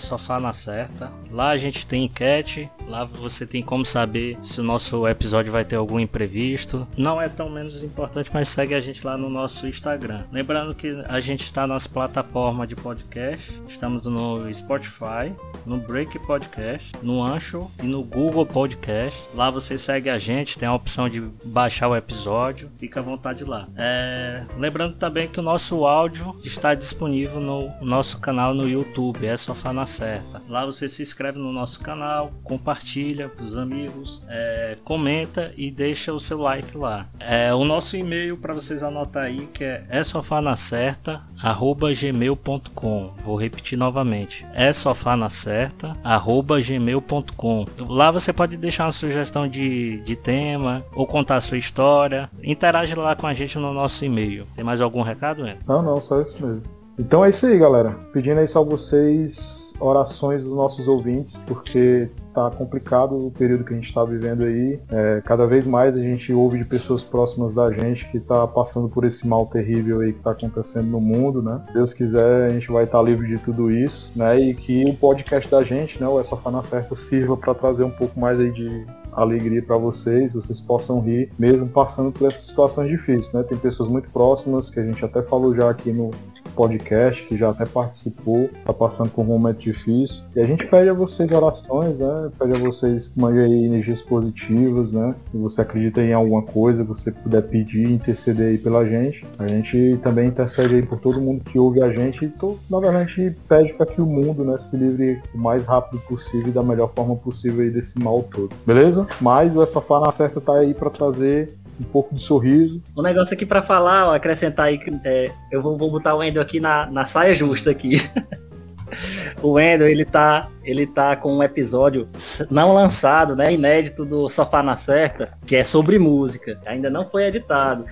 certa. Lá a gente tem enquete, lá você tem como saber se o nosso episódio vai ter algum imprevisto. Não é tão menos importante, mas segue a gente lá no nosso Instagram. Lembrando que a gente está nas plataformas de podcast, estamos no Spotify, no Break Podcast, no Ancho e no Google Podcast. Lá você segue a gente, tem a opção de baixar o episódio, fica à vontade lá. É, Lembrando também que o nosso áudio está disponível no nosso canal no YouTube, é Sofá na Certa. Lá você se inscreve no nosso canal, compartilha para os amigos, é, comenta e deixa o seu like lá. É, o nosso e-mail para vocês anotar aí que é é sofanacerta arroba gmail.com. Vou repetir novamente. É sofanacerta arroba gmail.com. Lá você pode deixar uma sugestão de, de tema ou contar a sua história. Interage lá com a gente no nosso e-mail. Tem mais algum recado, Eno? Não, não, só isso mesmo. Então é isso aí, galera. Pedindo aí só vocês orações dos nossos ouvintes, porque tá complicado o período que a gente está vivendo aí. É, cada vez mais a gente ouve de pessoas próximas da gente que está passando por esse mal terrível aí que está acontecendo no mundo, né? Deus quiser, a gente vai estar tá livre de tudo isso, né? E que o podcast da gente, né, o Essa Fana Certa, sirva para trazer um pouco mais aí de alegria para vocês, vocês possam rir, mesmo passando por essas situações difíceis, né? Tem pessoas muito próximas que a gente até falou já aqui no podcast, que já até participou, tá passando por um momento difícil. E a gente pede a vocês orações, né? Pede a vocês mandem energias positivas, né? Se você acredita em alguma coisa, você puder pedir, interceder aí pela gente. A gente também intercede aí por todo mundo que ouve a gente. E a gente pede para que o mundo, né, se livre o mais rápido possível e da melhor forma possível aí desse mal todo. Beleza? Mas o Essa na Certa tá aí para trazer um pouco de sorriso. Um negócio aqui para falar, ó, acrescentar aí, é, eu vou, vou botar o Wendel aqui na, na saia justa aqui. o Wendel, ele tá, ele tá com um episódio não lançado, né, inédito do Sofá na Certa, que é sobre música. Ainda não foi editado.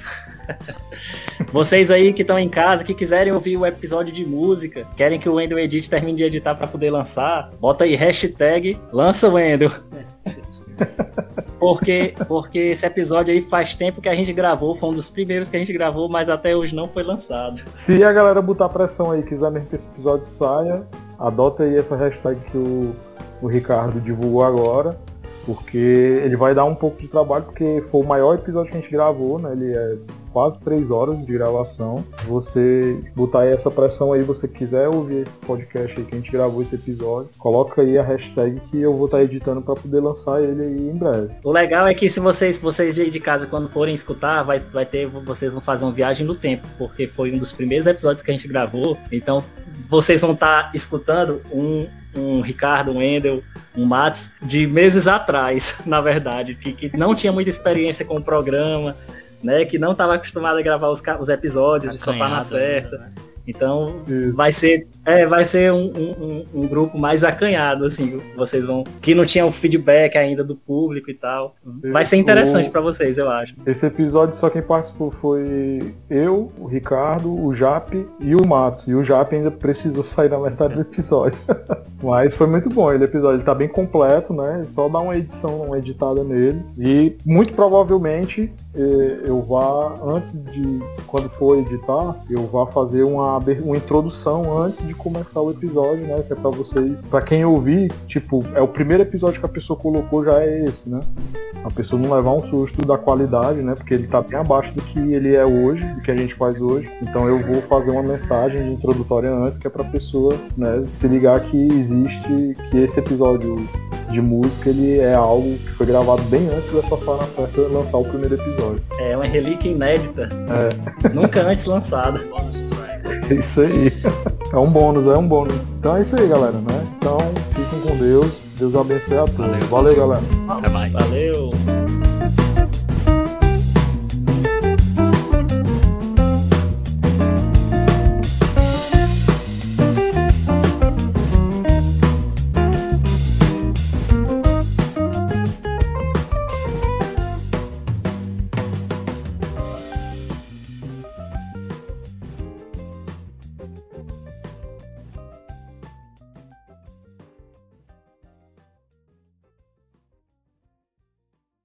Vocês aí que estão em casa, que quiserem ouvir o episódio de música, querem que o Wendel edite, termine de editar para poder lançar, bota aí hashtag lança Wendel. Porque, porque esse episódio aí faz tempo que a gente gravou, foi um dos primeiros que a gente gravou, mas até hoje não foi lançado. Se a galera botar pressão aí, quiser mesmo que esse episódio saia, adota aí essa hashtag que o, o Ricardo divulgou agora, porque ele vai dar um pouco de trabalho, porque foi o maior episódio que a gente gravou, né? Ele é quase três horas de gravação. Você botar aí essa pressão aí, você quiser ouvir esse podcast aí que a gente gravou esse episódio, coloca aí a hashtag que eu vou estar tá editando para poder lançar ele aí em breve. O legal é que se vocês, vocês de casa quando forem escutar, vai, vai ter, vocês vão fazer uma viagem no tempo, porque foi um dos primeiros episódios que a gente gravou. Então vocês vão estar tá escutando um um Ricardo, um Endel, um Mats, de meses atrás, na verdade, que, que não tinha muita experiência com o programa, né? Que não estava acostumado a gravar os, os episódios de Sofá na Certa. né? Então vai ser, é, vai ser um, um, um, grupo mais acanhado, assim, vocês vão. Que não tinha o feedback ainda do público e tal. Vai ser interessante para vocês, eu acho. Esse episódio só quem participou foi eu, o Ricardo, o Jap e o Matos. E o Jap ainda precisou sair na metade do episódio. Mas foi muito bom ele episódio, ele tá bem completo, né? Só dar uma edição, uma editada nele. E muito provavelmente eh, eu vá, antes de quando for editar, eu vá fazer uma uma, introdução antes de começar o episódio, né? Que é pra vocês, pra quem ouvir, tipo, é o primeiro episódio que a pessoa colocou já é esse, né? A pessoa não levar um susto da qualidade, né? Porque ele tá bem abaixo do que ele é hoje, do que a gente faz hoje. Então eu vou fazer uma mensagem introdutória antes, que é pra pessoa, né, se ligar que existe, que esse episódio de música ele é algo que foi gravado bem antes da Sofá na Certa lançar o primeiro episódio. É uma relíquia inédita. É. Nunca antes lançada. É isso aí. É um bônus, é um bônus. Então é isso aí, galera, né? Então, fiquem com Deus. Deus abençoe a todos. Valeu, Valeu galera. Até mais. Valeu.